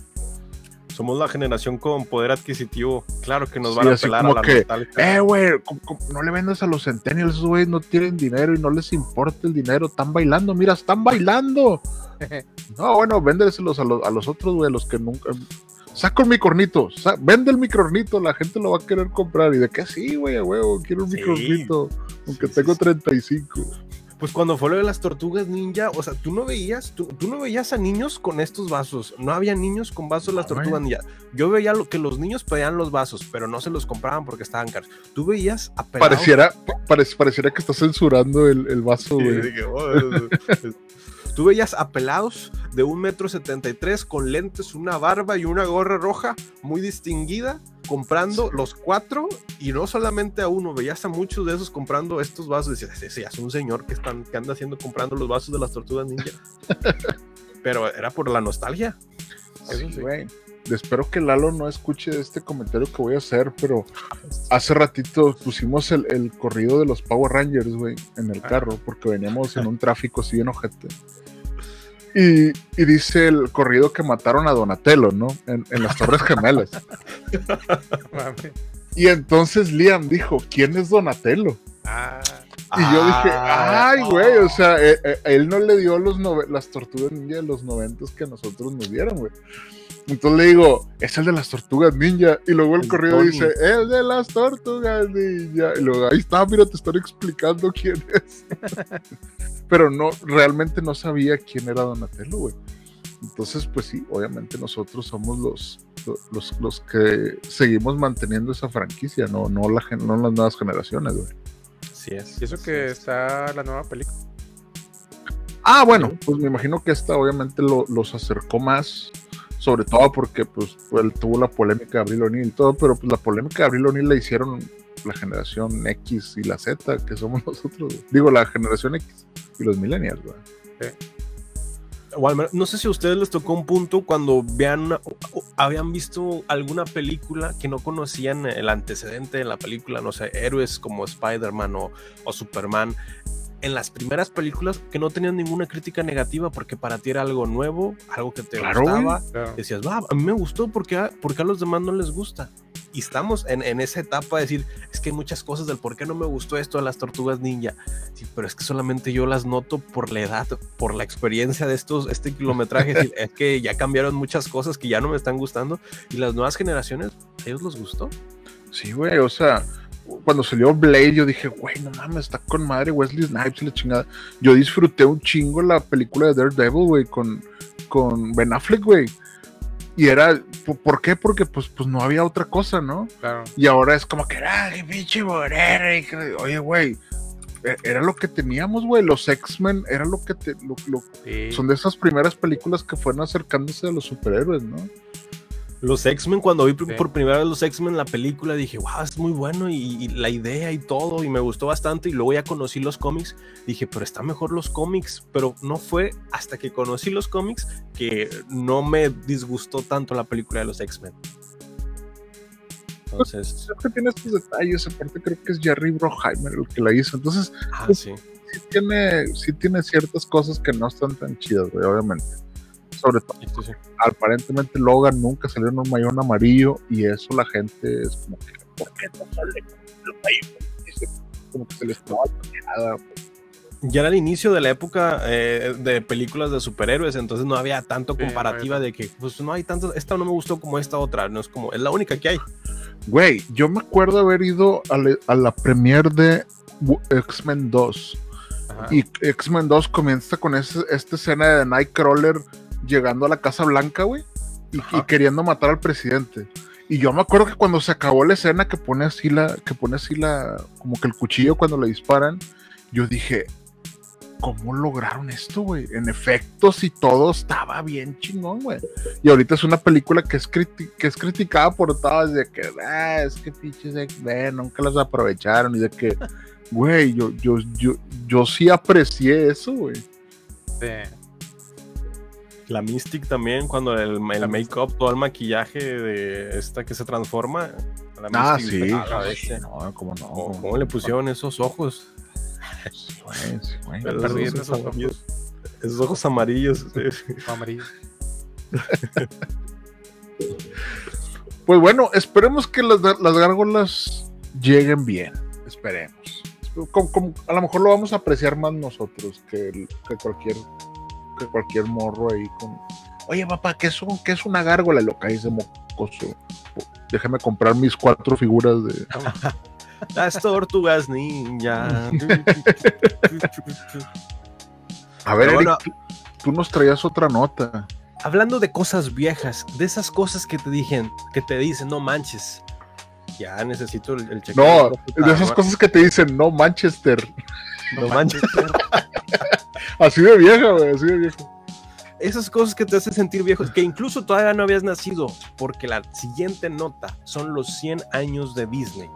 Speaker 3: Somos la generación con poder adquisitivo. Claro que nos
Speaker 1: Sí,
Speaker 3: van a
Speaker 1: así
Speaker 3: apelar a la
Speaker 1: que. Eh, güey, no le vendas a los centennials, esos güeyes no tienen dinero y no les importa el dinero, están bailando, mira, están bailando. <laughs> No, bueno, véndeselos a los, a los otros, güey, a los que nunca. Saco el micronito, sa- vende el micronito, la gente lo va a querer comprar. ¿Y de qué sí, güey, a huevo? Quiero un
Speaker 3: Sí.
Speaker 1: micronito, aunque
Speaker 3: Sí,
Speaker 1: tengo
Speaker 3: sí.
Speaker 1: 35.
Speaker 3: Pues cuando fue lo de las tortugas ninja, o sea, tú no veías, tú, tú no veías a niños con estos vasos. No había niños con vasos de las tortugas ninja. Yo veía lo, que los niños pedían los vasos, pero no se los compraban porque estaban caros. Tú veías a pelados-
Speaker 1: Pareciera, parec- pareciera que está censurando el, el vaso,
Speaker 3: Sí,
Speaker 1: güey.
Speaker 3: dije, "Oh, Tú veías a pelados de un metro setenta y tres con lentes, una barba y una gorra roja muy distinguida, comprando los cuatro y no solamente a uno, veías a muchos de esos comprando estos vasos. Decías, ese es un señor que, están, que anda haciendo comprando los vasos de las tortugas ninja. <laughs> Pero era por la nostalgia.
Speaker 4: Eso
Speaker 1: Sí,
Speaker 4: sí.
Speaker 1: güey. Espero que Lalo no escuche este comentario que voy a hacer, pero hace ratito pusimos el, el corrido de los Power Rangers, güey, en el
Speaker 4: Ah.
Speaker 1: carro, porque veníamos en un tráfico así en ojete. Y, y dice el corrido que mataron a Donatello, ¿no? En, en las Torres Gemelas. <laughs> Y entonces Liam dijo, ¿quién es Donatello?
Speaker 4: Ah,
Speaker 1: Y yo dije,
Speaker 3: Ah,
Speaker 1: ay, güey, o sea, eh, eh, él no le dio los las tortugas ninja de los noventas que a nosotros nos dieron, güey. Entonces le digo, es el de las tortugas ninja. Y luego el
Speaker 3: El
Speaker 1: corrido
Speaker 3: Tony.
Speaker 1: dice, el de las tortugas ninja. Y luego, ahí está, mira, te están explicando quién es. <laughs> Pero no, realmente no sabía quién era Donatello, güey. Entonces, pues sí, obviamente nosotros somos los, los, los que seguimos manteniendo esa franquicia, no, no, la, no las nuevas generaciones, güey.
Speaker 3: Así es.
Speaker 4: y eso que
Speaker 3: es.
Speaker 4: está la nueva película.
Speaker 1: Ah, bueno, pues me imagino que esta obviamente lo- los acercó más, sobre todo porque pues él tuvo la polémica de Abril O'Neill y todo, pero pues la polémica de Abril O'Neill la hicieron la generación X y la Z, que somos <laughs> nosotros. Digo, la generación X y los millennials, güey.
Speaker 3: No sé si a ustedes les tocó un punto cuando vean una- habían visto alguna película que no conocían el antecedente de la película, no sé, héroes como Spider-Man o, o Superman. En las primeras películas que no tenían ninguna crítica negativa porque para ti era algo nuevo, algo que te
Speaker 1: Claro,
Speaker 3: gustaba.
Speaker 4: Claro.
Speaker 3: Decías, va, a mí me gustó porque a, porque a los demás no les gusta. Y estamos en, en esa etapa de decir, es que hay muchas cosas del por qué no me gustó esto de las tortugas ninja. Sí, pero es que solamente yo las noto por la edad, por la experiencia de estos, este kilometraje. <laughs> Es, es que ya cambiaron muchas cosas que ya no me están gustando. Y las nuevas generaciones, ¿a ellos les gustó?
Speaker 1: Sí, güey, o sea, cuando salió Blade, yo dije, güey, no mames, está con madre Wesley Snipes y la chingada. Yo disfruté un chingo la película de Daredevil, güey, con, con Ben Affleck, güey. Y era, ¿por- ¿por qué? Porque pues, pues no había otra cosa, ¿no?
Speaker 4: Claro.
Speaker 1: Y ahora es como que, ay, pinche morera. Oye, güey, e- era lo que teníamos, güey. Los X-Men era lo que te, lo- lo-
Speaker 4: Sí.
Speaker 1: son de esas primeras películas que fueron acercándose a los superhéroes, ¿no?
Speaker 3: Los X-Men, cuando vi
Speaker 4: Sí.
Speaker 3: por primera vez los X-Men la película, dije, wow, es muy bueno y, y la idea y todo, y me gustó bastante. Y luego ya conocí los cómics, dije, pero está mejor los cómics. Pero no fue hasta que conocí los cómics que no me disgustó tanto la película de los X-Men. Entonces,
Speaker 1: Creo que tiene estos detalles. Aparte, creo que es Jerry Bruckheimer el que la hizo. Entonces,
Speaker 3: ah, sí.
Speaker 1: sí tiene, sí tiene ciertas cosas que no están tan chidas, güey, obviamente. Sobre todo,
Speaker 3: sí.
Speaker 1: aparentemente Logan nunca salió en un mayón amarillo y eso la gente es como que, ¿por qué no sale con el como que se les estaba nada.
Speaker 3: Ya era el inicio de la época eh, de películas de superhéroes, entonces no había tanto
Speaker 4: Sí,
Speaker 3: comparativa de que, pues no hay tanto, esta no me gustó como esta otra, no es como, es la única que hay.
Speaker 1: Güey, yo me acuerdo haber ido a, la- a la premiere de X-Men 2
Speaker 4: Ajá.
Speaker 1: Y X-Men 2 comienza con ese- esta escena de Nightcrawler llegando a la Casa Blanca, güey, y, y queriendo matar al presidente. Y yo me acuerdo que cuando se acabó la escena que pone así la, que pone así la, como que el cuchillo cuando le disparan, yo dije, ¿cómo lograron esto, güey? En efectos y todo estaba bien chingón, güey. Y ahorita es una película que es, criti- que es criticada por todas de que, ah, es que pinches X-Men nunca los aprovecharon y de que, <laughs> güey, yo, yo, yo, yo sí aprecié eso, güey.
Speaker 4: Sí.
Speaker 3: La Mystic también, cuando el, el
Speaker 4: La
Speaker 3: make-up, todo el maquillaje de esta que se transforma. La
Speaker 1: Ah,
Speaker 3: Mystic,
Speaker 1: sí.
Speaker 3: a la bestia.
Speaker 1: No, cómo no.
Speaker 3: ¿Cómo, cómo le pusieron esos ojos?
Speaker 4: Me
Speaker 3: Esos ojos
Speaker 4: esos
Speaker 3: amarillos.
Speaker 4: ojos
Speaker 3: Esos ojos amarillos. sí.
Speaker 4: amarillos. <laughs>
Speaker 1: Pues bueno, esperemos que las, las gárgolas lleguen bien. Esperemos. Como- como- a lo mejor lo vamos a apreciar más nosotros que, el- que cualquier que cualquier morro ahí con. Oye, papá, ¿qué es, un, qué es una gárgola? Lo que dice mocoso. Déjame comprar mis cuatro figuras de. <laughs>
Speaker 3: Las tortugas ninja. <laughs> <laughs>
Speaker 1: A ver, Eric, tú, tú nos traías otra nota.
Speaker 3: Hablando de cosas viejas, de esas cosas que te dicen, que te dicen, no manches. Ya necesito el, el chequeo.
Speaker 1: No, de esas cosas que te dicen, no Manchester.
Speaker 3: No manches. <laughs>
Speaker 1: Así de vieja, güey, así de vieja.
Speaker 3: Esas cosas que te hacen sentir viejo, que incluso todavía no habías nacido, porque la siguiente nota son los 100 años de Disney.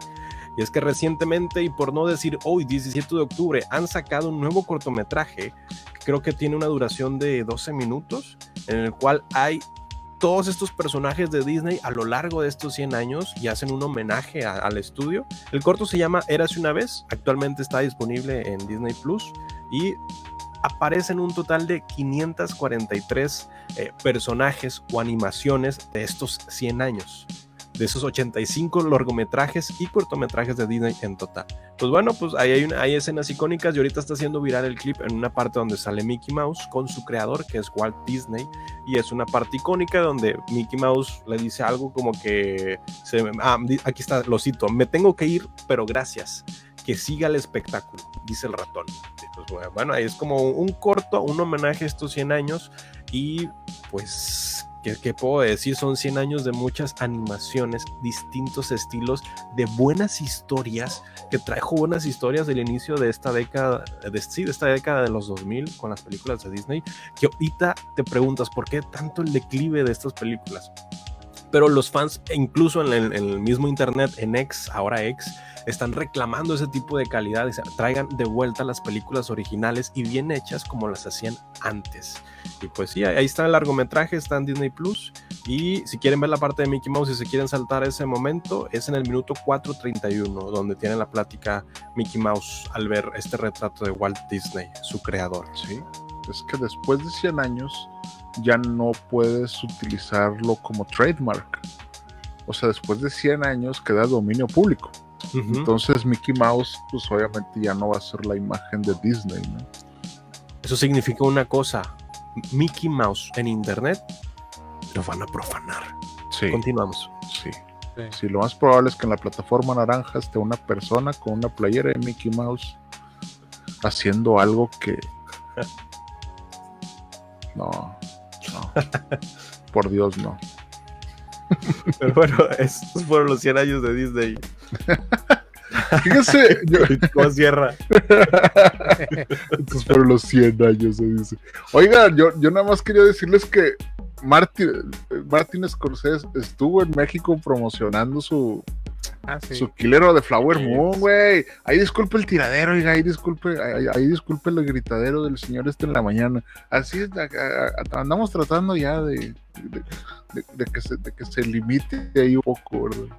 Speaker 3: Y es que recientemente, y por no decir hoy, 17 de octubre, han sacado un nuevo cortometraje, que creo que tiene una duración de 12 minutos, en el cual hay todos estos personajes de Disney a lo largo de estos 100 años y hacen un homenaje al estudio. El corto se llama Érase una vez, actualmente está disponible en Disney Plus y aparecen un total de 543 eh, personajes o animaciones de estos 100 años. De esos 85 largometrajes y cortometrajes de Disney en total. Pues bueno, pues ahí hay, hay escenas icónicas y ahorita está haciendo viral el clip en una parte donde sale Mickey Mouse con su creador, que es Walt Disney, y es una parte icónica donde Mickey Mouse le dice algo como que, se, ah, aquí está, lo cito, me tengo que ir, pero gracias, que siga el espectáculo, dice el ratón. Pues bueno, ahí es como un corto, un homenaje a estos 100 años y pues, ¿qué, qué puedo decir? Son 100 años de muchas animaciones, distintos estilos, de buenas historias, que trajo buenas historias del inicio de esta década, de, sí, de esta década de los 2000 con las películas de Disney, que ahorita te preguntas, ¿por qué tanto el declive de estas películas? Pero los fans, e incluso en el, en el mismo internet, en X, ahora X, están reclamando ese tipo de calidad, traigan de vuelta las películas originales y bien hechas como las hacían antes. Y pues sí, ahí está el largometraje, está en Disney Plus. Y si quieren ver la parte de Mickey Mouse y se quieren saltar ese momento, es en el minuto 4.31, donde tiene la plática Mickey Mouse al ver este retrato de Walt Disney, su creador.
Speaker 1: Sí, es que después de 100 años ya no puedes utilizarlo como trademark. O sea, después de 100 años queda dominio público. Entonces Mickey Mouse, pues obviamente ya no va a ser la imagen de Disney, ¿no?
Speaker 3: Eso significa una cosa. Mickey Mouse en internet lo van a profanar.
Speaker 1: Sí,
Speaker 3: Continuamos.
Speaker 1: sí.
Speaker 4: Sí.
Speaker 1: Sí, lo más probable es que en la plataforma naranja esté una persona con una playera de Mickey Mouse haciendo algo que... <laughs> No, no. Por Dios, no.
Speaker 3: Pero bueno, estos fueron los 100 años de Disney. <laughs>
Speaker 1: Fíjese, yo-
Speaker 3: ¿Cómo cierra?
Speaker 1: Estos fueron los 100 años, se dice. Oigan, yo, yo nada más quería decirles que Martin, Martin Scorsese estuvo en México promocionando su,
Speaker 4: Ah, sí.
Speaker 1: su Killer de Flower. Moon, güey. Ahí disculpe el tiradero, oiga, ahí disculpe, ahí, ahí disculpe el gritadero del señor este en la mañana. Así es, andamos tratando ya de, de, de- de que, se, de que se limite ahí un poco, ¿verdad?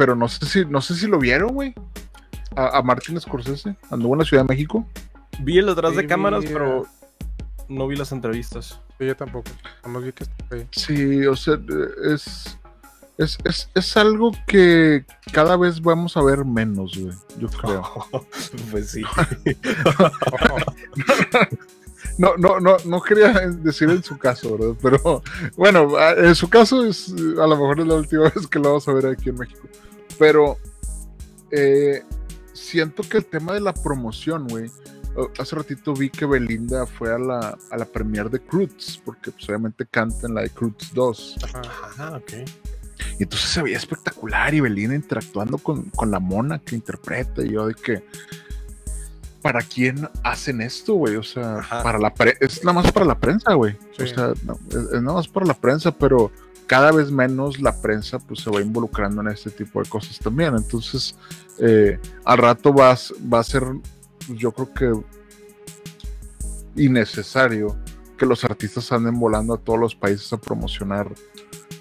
Speaker 1: Pero no sé si, no sé si lo vieron, güey. A, a Martin Scorsese, anduvo en la Ciudad de México.
Speaker 3: Vi el detrás de cámaras, pero no vi las entrevistas.
Speaker 4: Sí, yo tampoco. Nomás vi que está ahí.
Speaker 1: Sí, o sea, es, es, es, es algo que cada vez vamos a ver menos, güey. Yo creo. <laughs>
Speaker 3: pues sí. <laughs>
Speaker 1: No, no, no, no quería decir en su caso, ¿verdad? Pero bueno, en su caso es a lo mejor es la última <laughs> vez que lo vamos a ver aquí en México. Pero eh, siento que el tema de la promoción, güey. Hace ratito vi que Belinda fue a la, a la premiere de Cruz, porque pues, obviamente canta en la de Cruz 2.
Speaker 3: Ajá, ok.
Speaker 1: Y entonces se veía espectacular y Belinda interactuando con, con la mona que interpreta. Y yo de que, ¿para quién hacen esto, güey? O sea,
Speaker 3: Ajá.
Speaker 1: para la pre- es nada más para la prensa, güey. O sea, no, es, es nada más para la prensa, pero cada vez menos la prensa pues se va involucrando en este tipo de cosas también. Entonces, eh, al rato va, va a ser, pues, yo creo que innecesario que los artistas anden volando a todos los países a promocionar,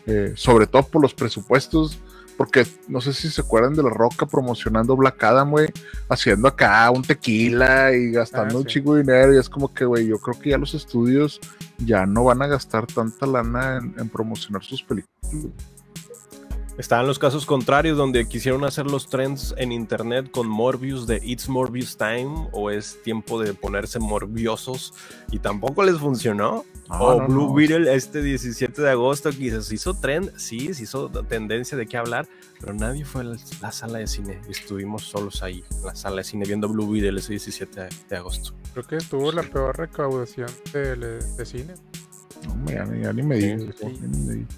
Speaker 1: eh, sobre todo por los presupuestos, porque no sé si se acuerdan de La Roca promocionando Black Adam, güey, haciendo acá un tequila y gastando
Speaker 4: Ah,
Speaker 1: un chingo de dinero, y es como que, güey, yo creo que ya los estudios ya no van a gastar tanta lana en, en promocionar sus películas.
Speaker 3: Estaban los casos contrarios donde quisieron hacer los trends en internet con Morbius de It's Morbius Time o es tiempo de ponerse morbiosos y tampoco les funcionó. o
Speaker 1: no,
Speaker 3: Blue
Speaker 1: no.
Speaker 3: Beetle este 17 de agosto que se hizo trend, sí, se hizo tendencia de qué hablar, pero nadie fue a la, la sala de cine. Estuvimos solos ahí, en la sala de cine viendo Blue Beetle ese 17 de, agosto.
Speaker 4: Creo que tuvo la peor recaudación de, de cine.
Speaker 1: No, ya, ni- ya ni me
Speaker 3: Sí,
Speaker 1: digas.
Speaker 3: sí.
Speaker 1: ya ni me digas.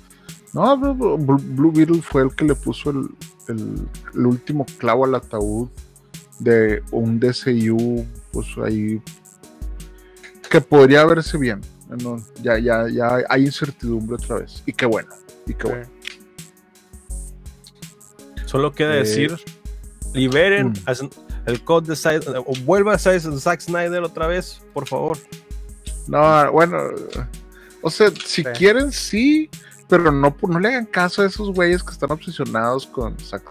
Speaker 1: No, Blue, Beetle fue el que le puso el, el- el último clavo al ataúd de un DCU, pues ahí, que podría verse bien. No, ya, ya, ya hay incertidumbre otra vez. Y qué bueno. Y qué bueno.
Speaker 3: Solo queda
Speaker 1: Eh,
Speaker 3: decir, liberen
Speaker 1: mm.
Speaker 3: el code de Zack- o vuelva a Zack Snyder otra vez, por favor.
Speaker 1: No, bueno, o sea, si
Speaker 4: Sí.
Speaker 1: quieren, sí, pero no, no le hagan caso a esos güeyes que están obsesionados con Zack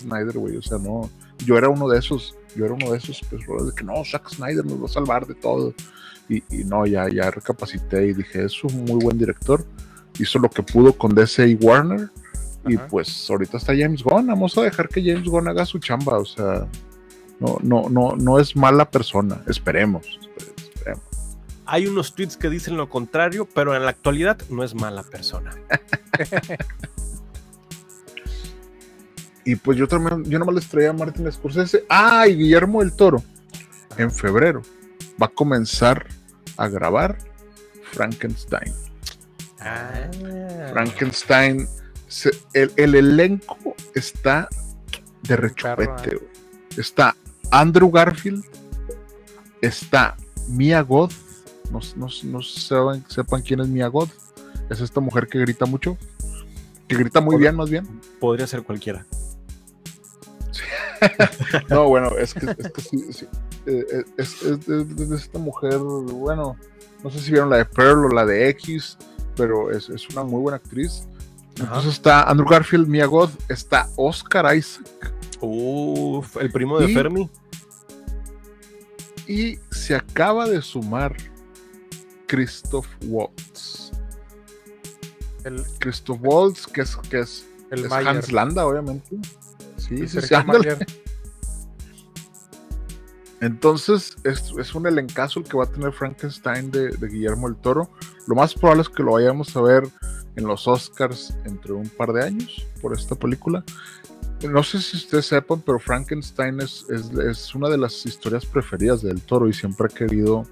Speaker 1: Snyder, güey. O sea, no, yo era uno de esos, yo era uno de esos personas de que no, Zack Snyder nos va a salvar de todo. Y, y no, ya, ya recapacité y dije, es un muy buen director. Hizo lo que pudo con DC y Warner. Y pues ahorita está James Gunn. Vamos a dejar que James Gunn haga su chamba. O sea, no, no, no, no es mala persona. Esperemos. espe- esperemos.
Speaker 3: Hay unos tweets que dicen lo contrario, pero en la actualidad no es mala persona. <laughs>
Speaker 1: Y pues yo también, yo nomás les traía a Martin Scorsese. Ah, y Guillermo del Toro. En febrero va a comenzar a grabar Frankenstein.
Speaker 3: Ah.
Speaker 1: Frankenstein, se- el, el elenco está de rechupete. Está Andrew Garfield, está Mia Goth. No, no, no sepan quién es Mia Goth. Es esta mujer que grita mucho. Que grita muy bien, más bien.
Speaker 3: Podría ser cualquiera. <laughs>
Speaker 1: No, bueno, es que, es que sí, sí, eh, eh, es, esta mujer, bueno, no sé si vieron la de Pearl o la de X, pero es, es una muy buena actriz.
Speaker 3: Ajá.
Speaker 1: Entonces está Andrew Garfield, Mia Goth, está Oscar Isaac
Speaker 3: Uf, el primo de
Speaker 1: Y-
Speaker 3: Fermi.
Speaker 1: y se acaba de sumar Christoph Waltz.
Speaker 4: El,
Speaker 1: Christoph Waltz, que es, que es,
Speaker 4: el
Speaker 1: es
Speaker 4: Mayer.
Speaker 1: Hans Landa, obviamente. Sí, sí, sí. <laughs> Entonces, es, es un elencazo el que va a tener Frankenstein de, de Guillermo el Toro. Lo más probable es que lo vayamos a ver en los Oscars entre un par de años por esta película. No sé si ustedes sepan, pero Frankenstein es, es, es una de las historias preferidas del Toro y siempre ha querido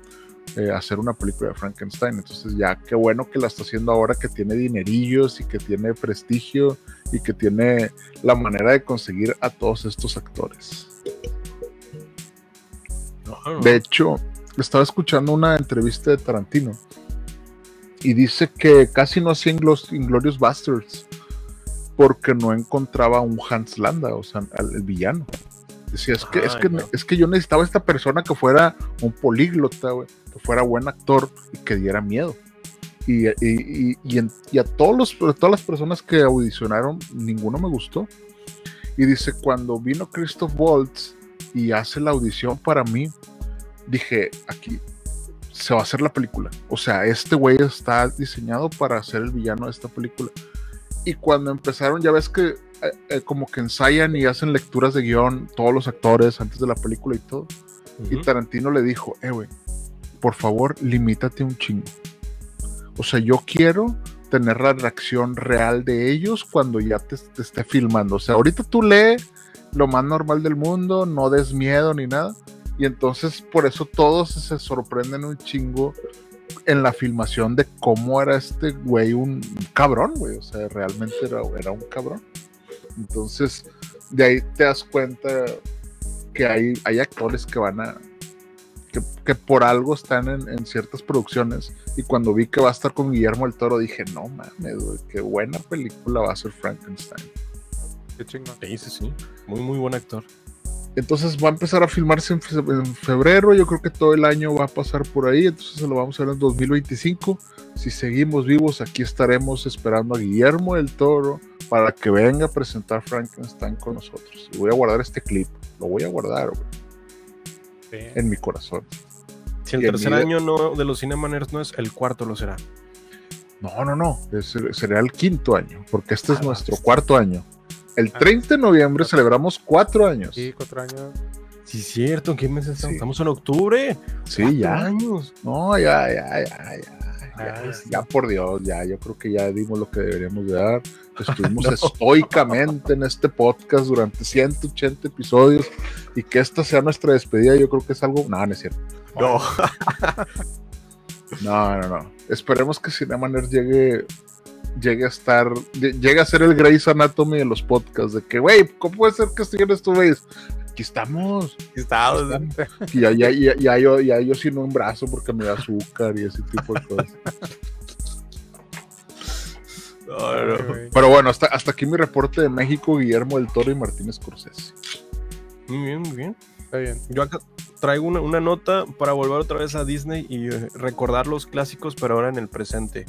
Speaker 1: eh, hacer una película de Frankenstein. Entonces, ya qué bueno que la está haciendo ahora que tiene dinerillos y que tiene prestigio y que tiene la manera de conseguir a todos estos actores. De hecho, estaba escuchando una entrevista de Tarantino y dice que casi no hacía Inglorious Bastards porque no encontraba un Hans Landa, o sea, al el villano. Decía, es que, es, que,
Speaker 3: no.
Speaker 1: es que yo necesitaba esta persona que fuera un políglota, güey, que fuera buen actor y que diera miedo. Y, y- y- y en- y a todos los, a todas las personas que audicionaron, ninguno me gustó. Y dice, cuando vino Christoph Waltz y hace la audición para mí, dije, aquí se va a hacer la película. O sea, este güey está diseñado para ser el villano de esta película. Y cuando empezaron, ya ves que eh, eh, como que ensayan y hacen lecturas de guion todos los actores antes de la película y todo. Y. Tarantino le dijo, eh, güey, por favor, limítate un chingo. O sea, yo quiero tener la reacción real de ellos cuando ya te, te esté filmando. O sea, ahorita tú lee lo más normal del mundo, no des miedo ni nada. Y entonces por eso todos se sorprenden un chingo en la filmación de cómo era este güey un cabrón, güey. O sea, realmente era, un cabrón. Entonces, de ahí te das cuenta que hay, hay actores que van a. Que, por algo están en, ciertas producciones. Y cuando vi que va a estar con Guillermo el Toro, dije, no mames, güey, qué buena película va a ser Frankenstein.
Speaker 3: Qué chingón. Sí, sí, sí. Muy, muy buen actor.
Speaker 1: Entonces va a empezar a filmarse en, febrero. Yo creo que todo el año va a pasar por ahí. Entonces se lo vamos a ver en 2025. Si seguimos vivos, aquí estaremos esperando a Guillermo el Toro para que venga a presentar Frankenstein con nosotros. Y voy a guardar este clip. Lo voy a guardar, En mi corazón.
Speaker 3: Si el tercer año no, de los Cinemaners no es, el cuarto lo será.
Speaker 1: No, no, no. será el quinto año, porque este es ah, nuestro cuarto año. El 30 ah. de noviembre celebramos cuatro años.
Speaker 4: Sí, cuatro años.
Speaker 3: Sí, cierto. ¿En qué mes estamos? Estamos en octubre.
Speaker 1: Sí, ya. años. No, ya, ya, ya, ya. Ah, ya, por Dios, ya, yo creo que ya dimos lo que deberíamos de dar. Estuvimos <laughs> estoicamente en este podcast durante 180 episodios y que esta sea nuestra despedida, yo creo que es algo. No, no es cierto.
Speaker 3: No. <laughs>
Speaker 1: no, no, no. Esperemos que Cinemaner llegue llegue a estar, llegue a ser el Grey's Anatomy de los podcasts, de que, güey, ¿cómo puede ser que estuvieras tú, güey? Aquí estamos.
Speaker 3: Aquí estamos.
Speaker 1: Y ya, ya, ya, yo, ya yo sin un brazo porque me da azúcar y ese tipo de cosas. Pero bueno, hasta, hasta aquí mi reporte de México, Guillermo del Toro y Martínez Scorsese.
Speaker 3: Muy bien, muy bien. Está bien. Yo acá traigo una, una, nota para volver otra vez a Disney y eh, recordar los clásicos, pero ahora en el presente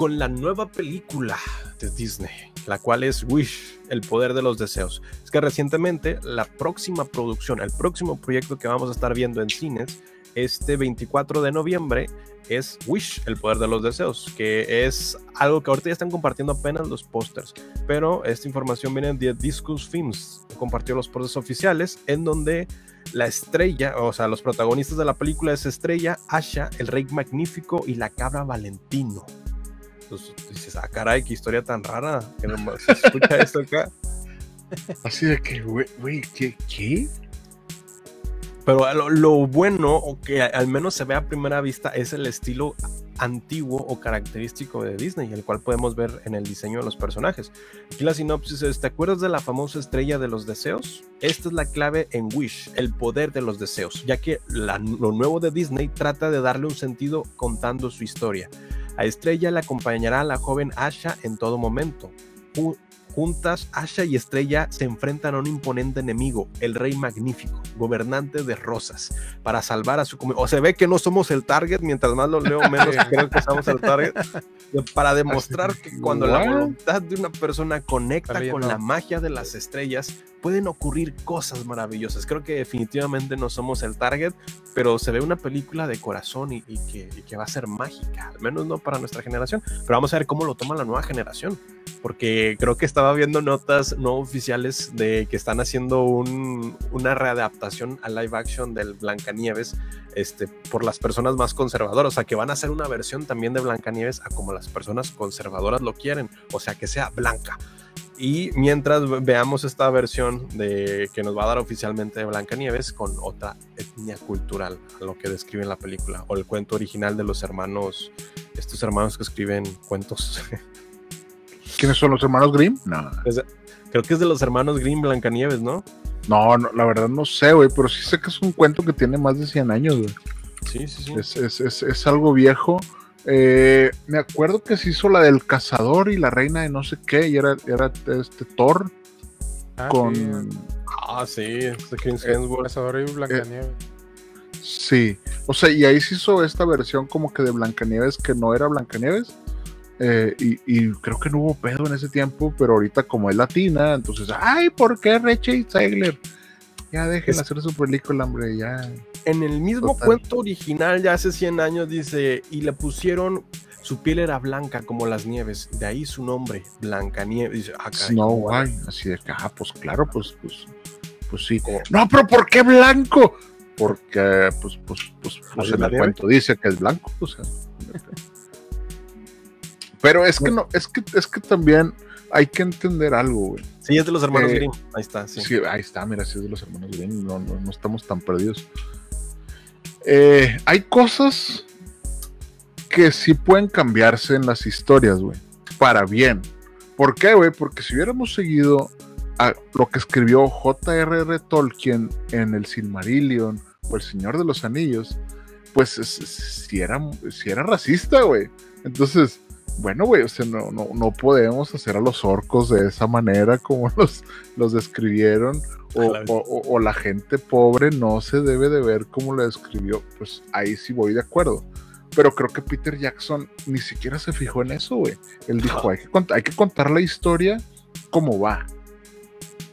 Speaker 3: con la nueva película de Disney, la cual es Wish, el poder de los deseos. Es que recientemente la próxima producción, el próximo proyecto que vamos a estar viendo en cines, este 24 de noviembre, es Wish, el poder de los deseos, que es algo que ahorita ya están compartiendo apenas los pósters, pero esta información viene de Discus Films, compartió los pósters oficiales en donde la estrella, o sea, los protagonistas de la película es Estrella, Asha, el Rey Magnífico y la Cabra Valentino pues dices, ah, caray, qué historia tan rara. Que no se escucha esto acá. <laughs>
Speaker 1: Así de que, güey, ¿qué, ¿qué?
Speaker 3: Pero lo, bueno, o que al menos se ve a primera vista, es el estilo antiguo o característico de Disney, el cual podemos ver en el diseño de los personajes. Aquí la sinopsis es, ¿te acuerdas de la famosa estrella de los deseos? Esta es la clave en Wish, el poder de los deseos, ya que lo nuevo de Disney trata de darle un sentido contando su historia. A Estrella le acompañará a la joven Asha en todo momento. Juntas, Asha y Estrella se enfrentan a un imponente enemigo, el Rey Magnífico, gobernante de Rosas, para salvar a su comunidad. O se ve que no somos el target, mientras más lo leo, <laughs> menos creo que somos el target. Para demostrar que cuando la voluntad de una persona conecta con la magia de las estrellas, pueden ocurrir cosas maravillosas. Creo que definitivamente no somos el target, pero se ve una película de corazón y, que, va a ser mágica, al menos no para nuestra generación, pero vamos a ver cómo lo toma la nueva generación, porque creo que estaba viendo notas no oficiales de que están haciendo una readaptación a live action del Blancanieves este, por las personas más conservadoras, o sea, que van a hacer una versión también de Blancanieves a como las personas conservadoras lo quieren, o sea, que sea blanca. Y mientras veamos esta versión de que nos va a dar oficialmente Blancanieves con otra etnia cultural, a lo que describe en la película, o el cuento original de los hermanos, estos hermanos que escriben cuentos. <laughs>
Speaker 1: ¿Quiénes son los hermanos Grimm? No.
Speaker 3: creo que es de los hermanos Grimm Blancanieves, ¿no?
Speaker 1: No, la verdad no sé, güey, pero sí sé que es un cuento que tiene más de 100 años, güey.
Speaker 3: Sí, sí, sí.
Speaker 1: Es, es, es, es algo viejo eh, me acuerdo que se hizo la del cazador y la reina de no sé qué, y era, era este Thor
Speaker 3: ah, con. Ah, sí, Chris
Speaker 4: eh, Cazador y Blancanieves. Eh,
Speaker 1: sí, o sea, y ahí se hizo esta versión como que de Blancanieves que no era Blancanieves. y, creo que no hubo pedo en ese tiempo, pero ahorita como es latina, entonces, ay, ¿por qué Rachel Zegler? Ya dejen hacer su película, hombre, ya
Speaker 3: en el mismo cuento original, ya hace 100 años, dice, y le pusieron, su piel era blanca como las nieves, de ahí su nombre, Blanca Dice,
Speaker 1: ah, Snow White, así de que, ah, pues claro, pues, pues, pues sí. No, pero ¿por qué blanco? Porque, pues, pues, pues, pues en el cuento dice que es blanco, o sea. <laughs> Pero es que no, es que, es que también hay que entender algo, güey.
Speaker 3: Sí, es de los hermanos
Speaker 1: Eh,
Speaker 3: Grimm. Ahí está, sí.
Speaker 1: Sí, ahí está, mira, sí es de los hermanos Grimm, no, no, no estamos tan perdidos. Eh, hay cosas que sí pueden cambiarse en las historias, güey, para bien. ¿Por qué, güey? Porque si hubiéramos seguido a lo que escribió J.R.R. Tolkien en el Silmarillion o El Señor de los Anillos, pues es- es- si era, si era racista, güey. Entonces, bueno, güey, o sea, no, no, no podemos hacer a los orcos de esa manera como <laughs> los, los describieron. O,
Speaker 3: la vez.
Speaker 1: o- o- o la gente pobre no se debe de ver como la describió. Pues ahí sí voy de acuerdo. Pero creo que Peter Jackson ni siquiera se fijó en eso, güey. Él dijo, hay que, hay que contar la historia como va.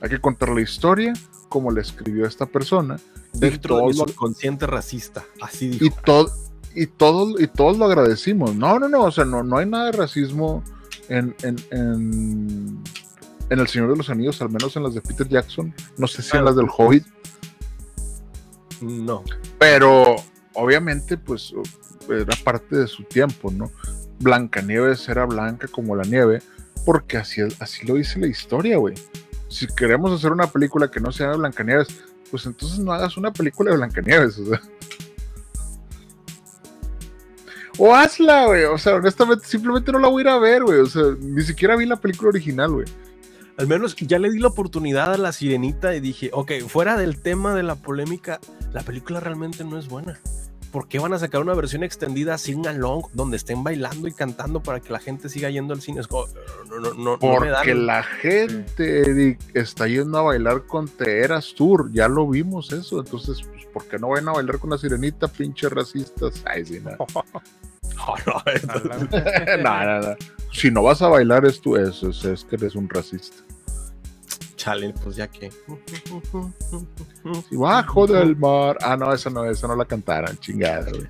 Speaker 1: Hay que contar la historia como la escribió esta persona.
Speaker 3: Dentro de
Speaker 1: todo
Speaker 3: subconsciente racista. Así
Speaker 1: y
Speaker 3: dijo.
Speaker 1: todo y todos y todos lo agradecimos. No no no o sea no, no hay nada de racismo en, en, en, en el Señor de los Anillos al menos en las de Peter Jackson. No sé si en las del Hobbit.
Speaker 3: No.
Speaker 1: pero obviamente pues era parte de su tiempo no Blancanieves era blanca como la nieve porque así así lo dice la historia güey. Si queremos hacer una película que no sea de Blancanieves pues entonces no hagas una película de Blancanieves o sea O hazla, güey. O sea, honestamente, simplemente no la voy a ir a ver, güey. O sea, ni siquiera vi la película original, güey.
Speaker 3: Al menos ya le di la oportunidad a la sirenita y dije, ok, fuera del tema de la polémica, la película realmente no es buena. ¿Por qué van a sacar una versión extendida sing along donde estén bailando y cantando para que la gente siga yendo al cine? No, no, no, no me
Speaker 1: Porque la gente, Eric, está yendo a bailar con Teeras Tour. Ya lo vimos eso. Entonces, ¿por qué no van a bailar con la sirenita, pinche racistas? Ay, sí, <laughs> <laughs> no.
Speaker 3: No,
Speaker 1: no, no, no. Si no vas a bailar, es, tú, es, es, es que eres un racista.
Speaker 3: Chale, pues ya que.
Speaker 1: Bajo del mar. Ah, no, esa no, esa no la cantaran, chingada, güey.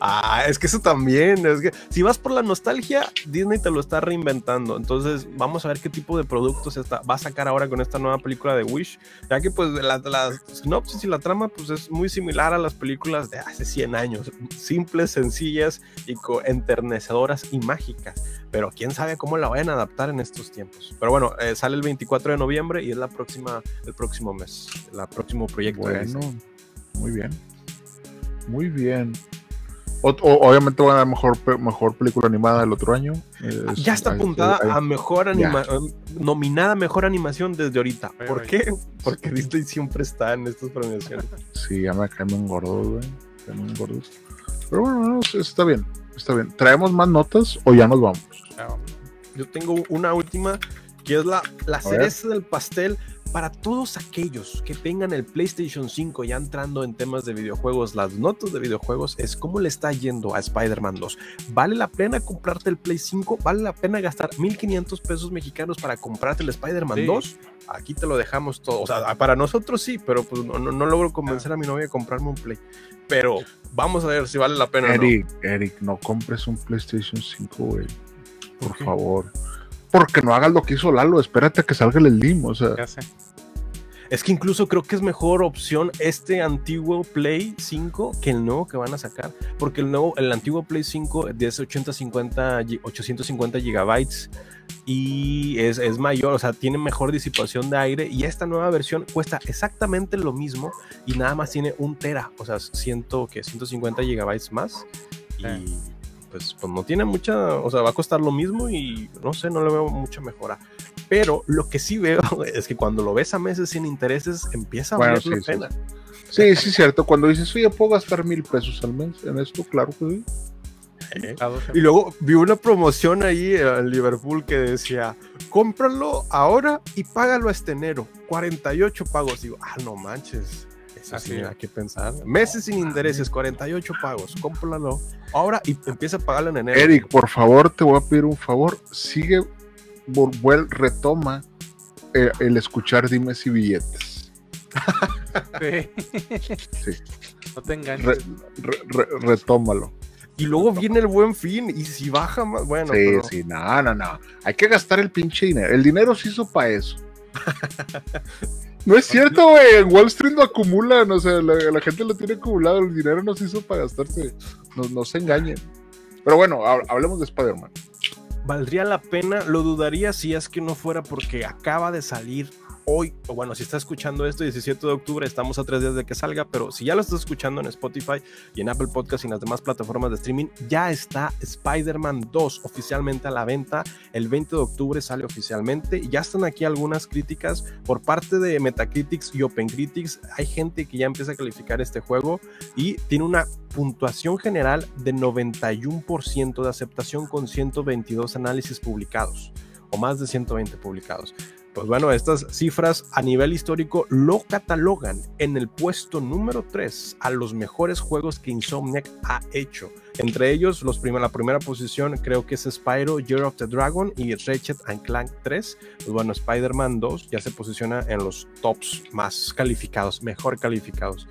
Speaker 3: Ah, es que eso también, es que si vas por la nostalgia, Disney te lo está reinventando. Entonces, vamos a ver qué tipo de productos está, va a sacar ahora con esta nueva película de Wish. Ya que, pues, la, la sinopsis y la trama, pues, es muy similar a las películas de hace 100 años. Simples, sencillas y enternecedoras y mágicas. Pero quién sabe cómo la vayan a adaptar en estos tiempos. Pero bueno, eh, sale el 24 de noviembre y es la próxima, el próximo mes, el próximo proyecto. de
Speaker 1: Bueno, muy bien. Muy bien. O- o- obviamente van a dar mejor, mejor película animada el otro año. Es-
Speaker 3: Ya está apuntada
Speaker 1: ahí-
Speaker 3: a mejor anima eh, nominada a mejor animación desde ahorita. ¿Por
Speaker 4: ay.
Speaker 3: qué? <laughs> Porque Disney siempre está en estas premiaciones.
Speaker 1: Sí, ya me caen bien gordos, güey. Caen gordos. Pero bueno, no, está bien. Está bien. ¿Traemos más notas o ya nos vamos?
Speaker 3: Yo tengo una última que es la, la cereza del pastel para todos aquellos que tengan el PlayStation 5 ya entrando en temas de videojuegos, las notas de videojuegos es cómo le está yendo a Spider-Man 2. ¿Vale la pena comprarte el Play 5? ¿Vale la pena gastar 1500 pesos mexicanos para comprarte el Spider-Man
Speaker 4: Sí.
Speaker 3: 2? Aquí te lo dejamos todo. O sea, para nosotros sí, pero pues no, no- no logro convencer a mi novia a comprarme un Play. Pero vamos a ver si vale la pena o no.
Speaker 1: Eric, Eric, no compres un PlayStation 5, güey. Por favor. Porque no hagas lo que hizo Lalo. Espérate a que salga el Slim. O sea,
Speaker 4: ya sé.
Speaker 3: Es que incluso creo que es mejor opción este antiguo Play 5 que el nuevo que van a sacar. Porque el nuevo, el antiguo Play 5 es 850, gi- 850 gigabytes y es, es mayor, o sea, tiene mejor disipación de aire. Y esta nueva versión cuesta exactamente lo mismo y nada más tiene un tera, o sea, ciento, que 150 gigabytes más. Y pues, pues no tiene mucha, o sea, va a costar lo mismo y no sé, no le veo mucha mejora. Pero lo que sí veo <laughs> es que cuando lo ves a meses sin intereses, empieza a
Speaker 1: Bueno,
Speaker 3: valer la
Speaker 1: sí, sí.
Speaker 3: pena.
Speaker 1: sí, sí, es cierto. Cuando dices, oye, puedo gastar mil pesos al mes en esto, claro que sí.
Speaker 3: ¿eh? Y luego vi una promoción ahí en Liverpool que decía, cómpralo ahora y págalo este enero. 48 pagos. Digo, ah, no manches. Eso
Speaker 4: Así
Speaker 3: sí,
Speaker 4: es.
Speaker 3: hay que pensar. Meses sin intereses, 48 pagos. Cómpralo ahora y empieza a pagarlo en enero.
Speaker 1: Eric, por favor, te voy a pedir un favor. Sigue, vuel- retoma eh, el escuchar dimes y billetes.
Speaker 4: Sí.
Speaker 1: Sí.
Speaker 4: No te engañes.
Speaker 1: Re- re- re- retómalo.
Speaker 3: Y luego viene el buen fin y si baja más, bueno.
Speaker 1: sí,
Speaker 3: pero-
Speaker 1: sí, no, no, no. Hay que gastar el pinche dinero. El dinero se hizo para eso. <laughs> No es cierto, güey. En Wall Street lo acumulan. O sea, la, gente lo tiene acumulado. El dinero no se hizo para gastarse. No, no se engañen. Pero bueno, hab- hablemos de Spider-Man.
Speaker 3: valdría la pena, lo dudaría si es que no fuera porque acaba de salir hoy, o bueno, si está escuchando esto 17 de octubre, estamos a tres días de que salga, pero si ya lo estás escuchando en Spotify y en Apple Podcast y en las demás plataformas de streaming, ya está Spider-Man 2 oficialmente a la venta. El 20 de octubre sale oficialmente ya están aquí algunas críticas por parte de Metacritics y OpenCritics. Hay gente que ya empieza a calificar este juego y tiene una puntuación general de 91% de aceptación con 122 análisis publicados o más de 120 publicados. Pues bueno, estas cifras a nivel histórico lo catalogan en el puesto número 3 a los mejores juegos que Insomniac ha hecho. Entre ellos, los la primera posición creo que es Spyro, Year of the Dragon y Ratchet and Clank 3. Pues bueno, Spider-Man 2 ya se posiciona en los tops más calificados, mejor calificados.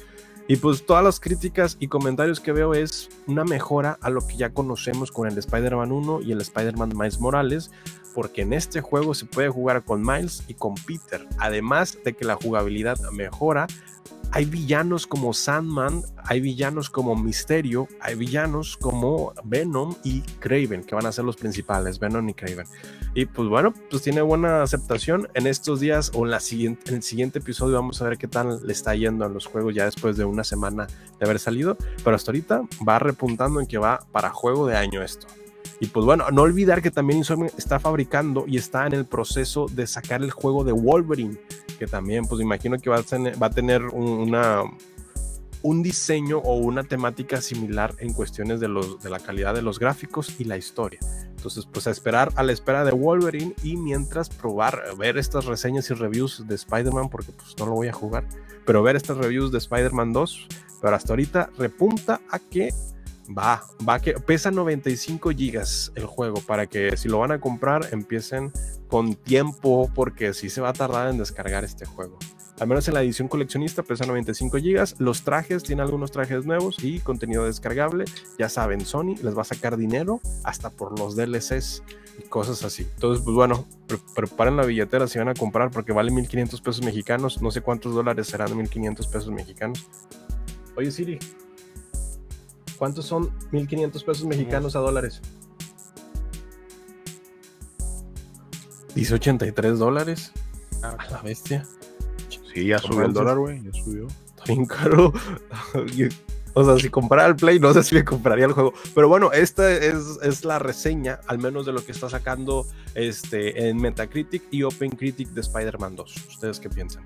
Speaker 3: Y pues todas las críticas y comentarios que veo es una mejora a lo que ya conocemos con el Spider-Man 1 y el Spider-Man Miles Morales, porque en este juego se puede jugar con Miles y con Peter, además de que la jugabilidad mejora. Hay villanos como Sandman, hay villanos como Misterio, hay villanos como Venom y Craven, que van a ser los principales, Venom y Craven. Y pues bueno, pues tiene buena aceptación. En estos días o en, en el siguiente episodio vamos a ver qué tal le está yendo a los juegos ya después de una semana de haber salido. Pero hasta ahorita va repuntando en que va para juego de año esto. Y pues bueno, no olvidar que también Insomniac está fabricando y está en el proceso de sacar el juego de Wolverine, que también pues imagino que va a tener, un diseño o una temática similar en cuestiones de, de la calidad de los gráficos y la historia. Entonces, pues a esperar a la espera de Wolverine y mientras probar, ver estas reseñas y reviews de Spider-Man, porque pues no lo voy a jugar, pero ver estas reviews de Spider-Man 2, pero hasta ahorita repunta a que Va, va que pesa 95 gigas el juego para que si lo van a comprar empiecen con tiempo porque si se va a tardar en descargar este juego. Al menos en la edición coleccionista pesa 95 gigas. Los trajes, tiene algunos trajes nuevos y contenido descargable. Ya saben, Sony les va a sacar dinero hasta por los DLCs y cosas así. Entonces, pues bueno, preparen la billetera si van a comprar porque vale 1500 pesos mexicanos. No sé cuántos dólares serán 1500 pesos mexicanos. Oye, Siri, ¿Cuántos son 1.500 pesos mexicanos a dólares? Dice 83 dólares. A la bestia.
Speaker 1: Sí, ya subió el dólar, güey. Ya subió.
Speaker 3: Está bien caro. <laughs> O sea, si comprara el Play, no sé si me compraría el juego. Pero bueno, esta es, es, la reseña, al menos de lo que está sacando este, en Metacritic y OpenCritic de Spider-Man 2. ¿Ustedes qué piensan?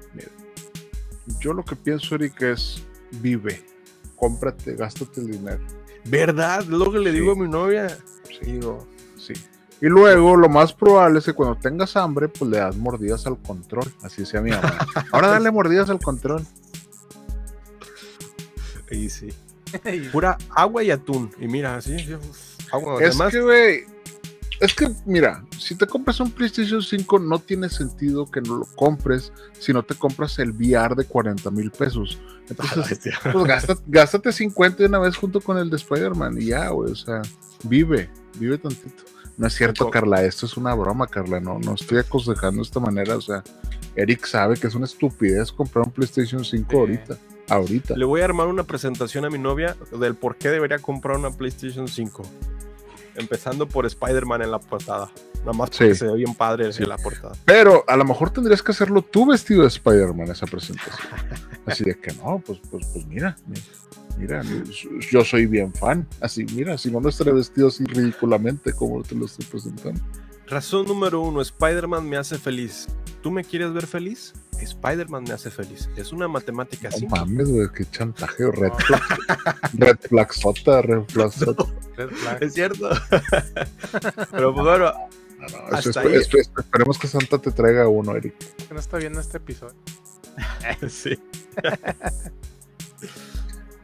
Speaker 1: Yo lo que pienso, Eric, es vive cómprate, gástate el dinero.
Speaker 3: ¿Verdad? Lo que le digo a mi novia.
Speaker 1: Sí. Digo, sí. Y luego lo más probable es que cuando tengas hambre, pues le das mordidas al control. Así sea mi mamá. <laughs> Ahora dale mordidas al control.
Speaker 3: Y sí. <laughs> Pura agua y atún. Y mira, así.
Speaker 1: Agua. Es que, güey, es que, mira, si te compras un PlayStation 5, no tiene sentido que no lo compres si no te compras el VR de 40 mil pesos. Entonces, pues gástate, gástate, 50 de una vez junto con el de Spider-Man y ya, güey. O sea, vive, vive tantito. No es cierto, Carla, esto es una broma, Carla. No, no estoy aconsejando de esta manera. O sea, Eric sabe que es una estupidez comprar un PlayStation 5 ahorita. Ahorita.
Speaker 3: Le voy a armar una presentación a mi novia del por qué debería comprar una PlayStation 5 empezando por Spider-Man en la portada. Nada más porque se ve bien padre en la portada.
Speaker 1: Pero a lo mejor tendrías que hacerlo tú vestido de Spider-Man esa presentación. Así de que no, pues, pues, pues mira, mira, yo soy bien fan. Así, mira, si no, no estaré vestido así ridículamente como te lo estoy presentando.
Speaker 3: Razón número uno, Spider-Man me hace feliz. ¿Tú me quieres ver feliz? Spider-Man me hace feliz. Es una matemática
Speaker 1: no mames, güey, qué chantaje. Red flag. red flag sota, red flag <laughs> sota.
Speaker 3: Es cierto. <laughs> Pero pues bueno.
Speaker 1: esperemos que Santa te traiga uno, Eric.
Speaker 4: Que no está viendo este episodio. <laughs>
Speaker 3: sí.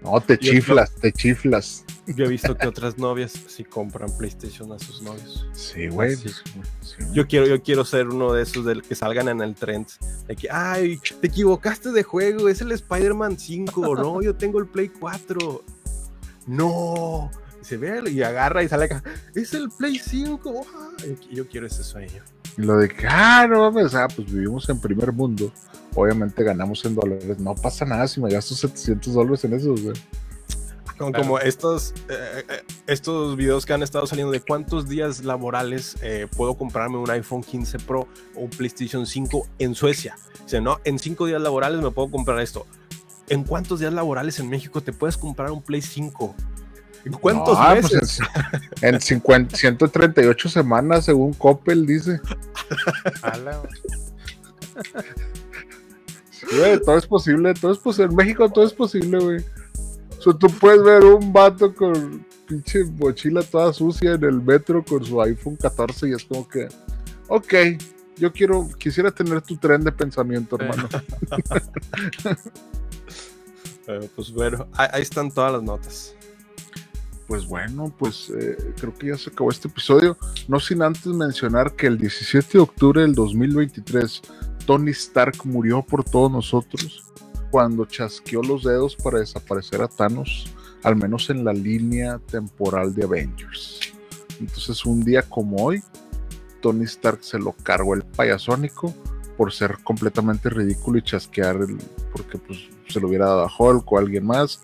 Speaker 1: no, te chiflas, te chiflas. <laughs>
Speaker 3: Yo he visto que otras novias sí compran PlayStation a sus novios.
Speaker 1: Sí, güey.
Speaker 3: Yo quiero, yo quiero ser uno de esos del que salgan en el trend. De que, ay, te equivocaste de juego, es el Spider-Man 5, <laughs> no, yo tengo el Play 4. No. Y se ve y agarra y sale acá. Es el Play 5. Yo, quiero ese sueño.
Speaker 1: Y lo de que, ah, no mames, ah, pues vivimos en primer mundo. Obviamente ganamos en dólares. No pasa nada si me gasto 700 dólares en eso, güey.
Speaker 4: Claro.
Speaker 3: como estos, eh, eh, estos videos que han estado saliendo de cuántos días laborales eh, puedo comprarme un iPhone 15 Pro o un PlayStation 5 en Suecia. Dice, no, en cinco días laborales me puedo comprar esto. ¿En cuántos días laborales en México te puedes comprar un Play 5? ¿En cuántos
Speaker 1: No, pues
Speaker 3: meses?
Speaker 1: en, en 50 138 semanas, según Coppel, dice. <laughs> Sí, todo es posible, todo es posible. En México todo es posible, güey. Tú puedes ver un vato con pinche mochila toda sucia en el metro con su iPhone 14 y es como que, ok, yo quiero, quisiera tener tu tren de pensamiento, hermano. <laughs>
Speaker 3: Eh, pues bueno, ahí, ahí están todas las notas.
Speaker 1: Pues bueno, pues eh, creo que ya se acabó este episodio. No sin antes mencionar que el 17 de octubre del 2023, Tony Stark murió por todos nosotros cuando chasqueó los dedos para desaparecer a Thanos, al menos en la línea temporal de Avengers. Entonces, un día como hoy, Tony Stark se lo cargó el payasónico por ser completamente ridículo y chasquear, el, porque pues, se lo hubiera dado a Hulk o a alguien más.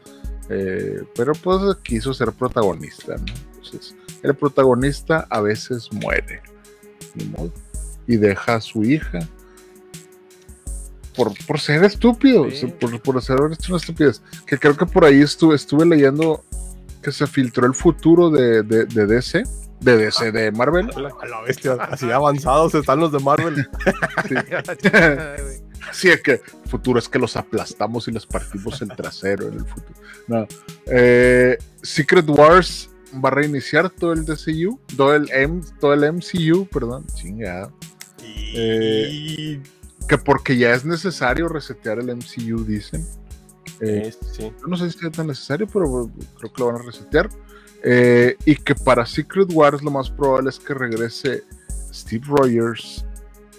Speaker 1: Eh, pero pues quiso ser protagonista, ¿no? Entonces, el protagonista a veces muere, y deja a su hija por, por ser estúpido,
Speaker 4: Sí.
Speaker 1: por, por hacer una estupidez. Que creo que por ahí estuve, estuve leyendo que se filtró el futuro de, de, de DC, de DC, de Marvel.
Speaker 3: A la bestia, así avanzados están los de Marvel. <laughs>
Speaker 1: Sí, <laughs> es que futuro es que los aplastamos y les partimos el trasero en el futuro. No. Eh, Secret Wars va a reiniciar todo el DCU, todo el, M, todo el MCU, perdón, chingada.
Speaker 3: Y...
Speaker 1: Que porque ya es necesario resetear el MCU, dicen. Eh,
Speaker 3: Sí, sí.
Speaker 1: yo no sé si es tan necesario, pero creo que lo van a resetear. Eh, y que para Secret Wars lo más probable es que regrese Steve Rogers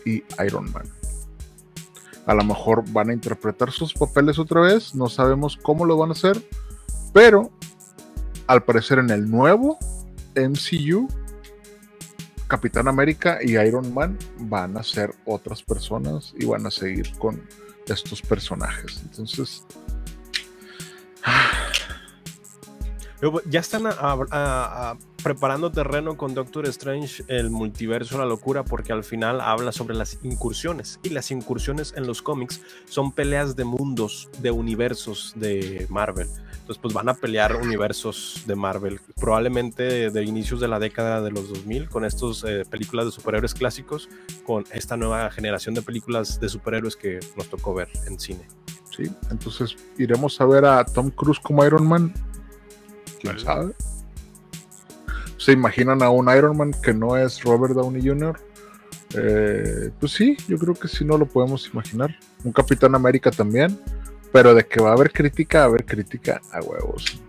Speaker 1: y Iron Man. A lo mejor van a interpretar sus papeles otra vez, no sabemos cómo lo van a hacer, pero al parecer en el nuevo MCU, Capitán América y Iron Man van a ser otras personas y van a seguir con estos personajes. Entonces,
Speaker 3: Luego, Ya están a- preparando terreno con Doctor Strange, el multiverso, la locura, porque al final habla sobre las incursiones. Y las incursiones en los cómics son peleas de mundos, de universos de Marvel. Entonces, pues van a pelear universos de Marvel, probablemente de, de inicios de la década de los 2000, con estas películas de superhéroes clásicos, con esta nueva generación de películas de superhéroes que nos tocó ver en cine.
Speaker 1: Sí, entonces iremos a ver a Tom Cruise como Iron Man. ¿Quién sabe? ¿Se imaginan a un Iron Man que no es Robert Downey Jr.? Eh, pues sí, yo creo que sí no lo podemos imaginar. Un Capitán América también. Pero de que va a haber crítica, va a haber crítica a huevos.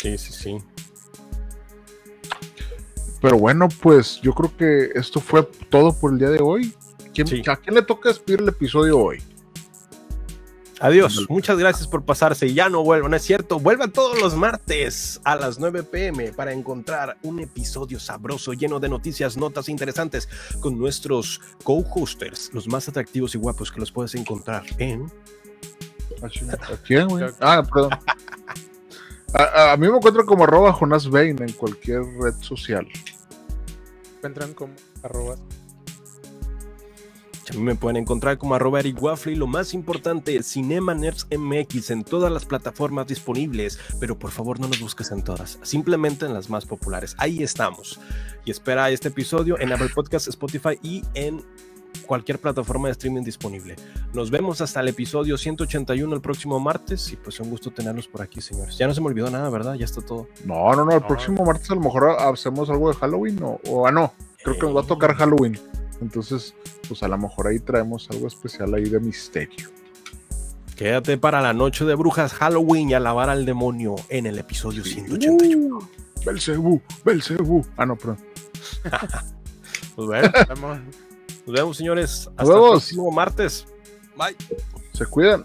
Speaker 3: Sí, sí, sí.
Speaker 1: Pero bueno, pues yo creo que esto fue todo por el día de hoy. ¿Quién-
Speaker 3: Sí.
Speaker 1: ¿A quién le toca despedir el episodio hoy?
Speaker 3: Adiós, muchas gracias por pasarse y ya no vuelvan, es cierto, vuelvan todos los martes a las 9 pm para encontrar un episodio sabroso lleno de noticias, notas interesantes con nuestros co-hosters, los más atractivos y guapos que los puedes encontrar en...
Speaker 1: ¿A quién, <laughs> güey? Ah, perdón. A, a- a mí me encuentro como arroba Jonas Bain en cualquier red social.
Speaker 4: Encuentran como arroba
Speaker 3: A mí me pueden encontrar como arroba Eric Waffle y lo más importante, Cinema Nerds MX en todas las plataformas disponibles, pero por favor no nos busques en todas, simplemente en las más populares. Ahí estamos. Y espera este episodio en Apple Podcast, Spotify y en cualquier plataforma de streaming disponible. Nos vemos hasta el episodio 181 el próximo martes y pues un gusto tenerlos por aquí, señores. Ya no se me olvidó nada, ¿verdad? Ya está todo.
Speaker 1: No, no, no. El
Speaker 4: No.
Speaker 1: próximo martes a lo mejor hacemos algo de Halloween o, o ah, no. Creo que nos va a tocar Halloween. Entonces, pues a lo mejor ahí traemos algo especial ahí de misterio.
Speaker 3: Quédate para la noche de brujas Halloween y alabar al demonio en el episodio 181.
Speaker 1: Uh, Belcebú, Belcebú. Ah, no, perdón. <laughs>
Speaker 3: Nos vemos.
Speaker 4: Vamos.
Speaker 3: Nos vemos, señores. Hasta el
Speaker 1: vemos.
Speaker 3: próximo martes. Bye.
Speaker 1: Se cuidan.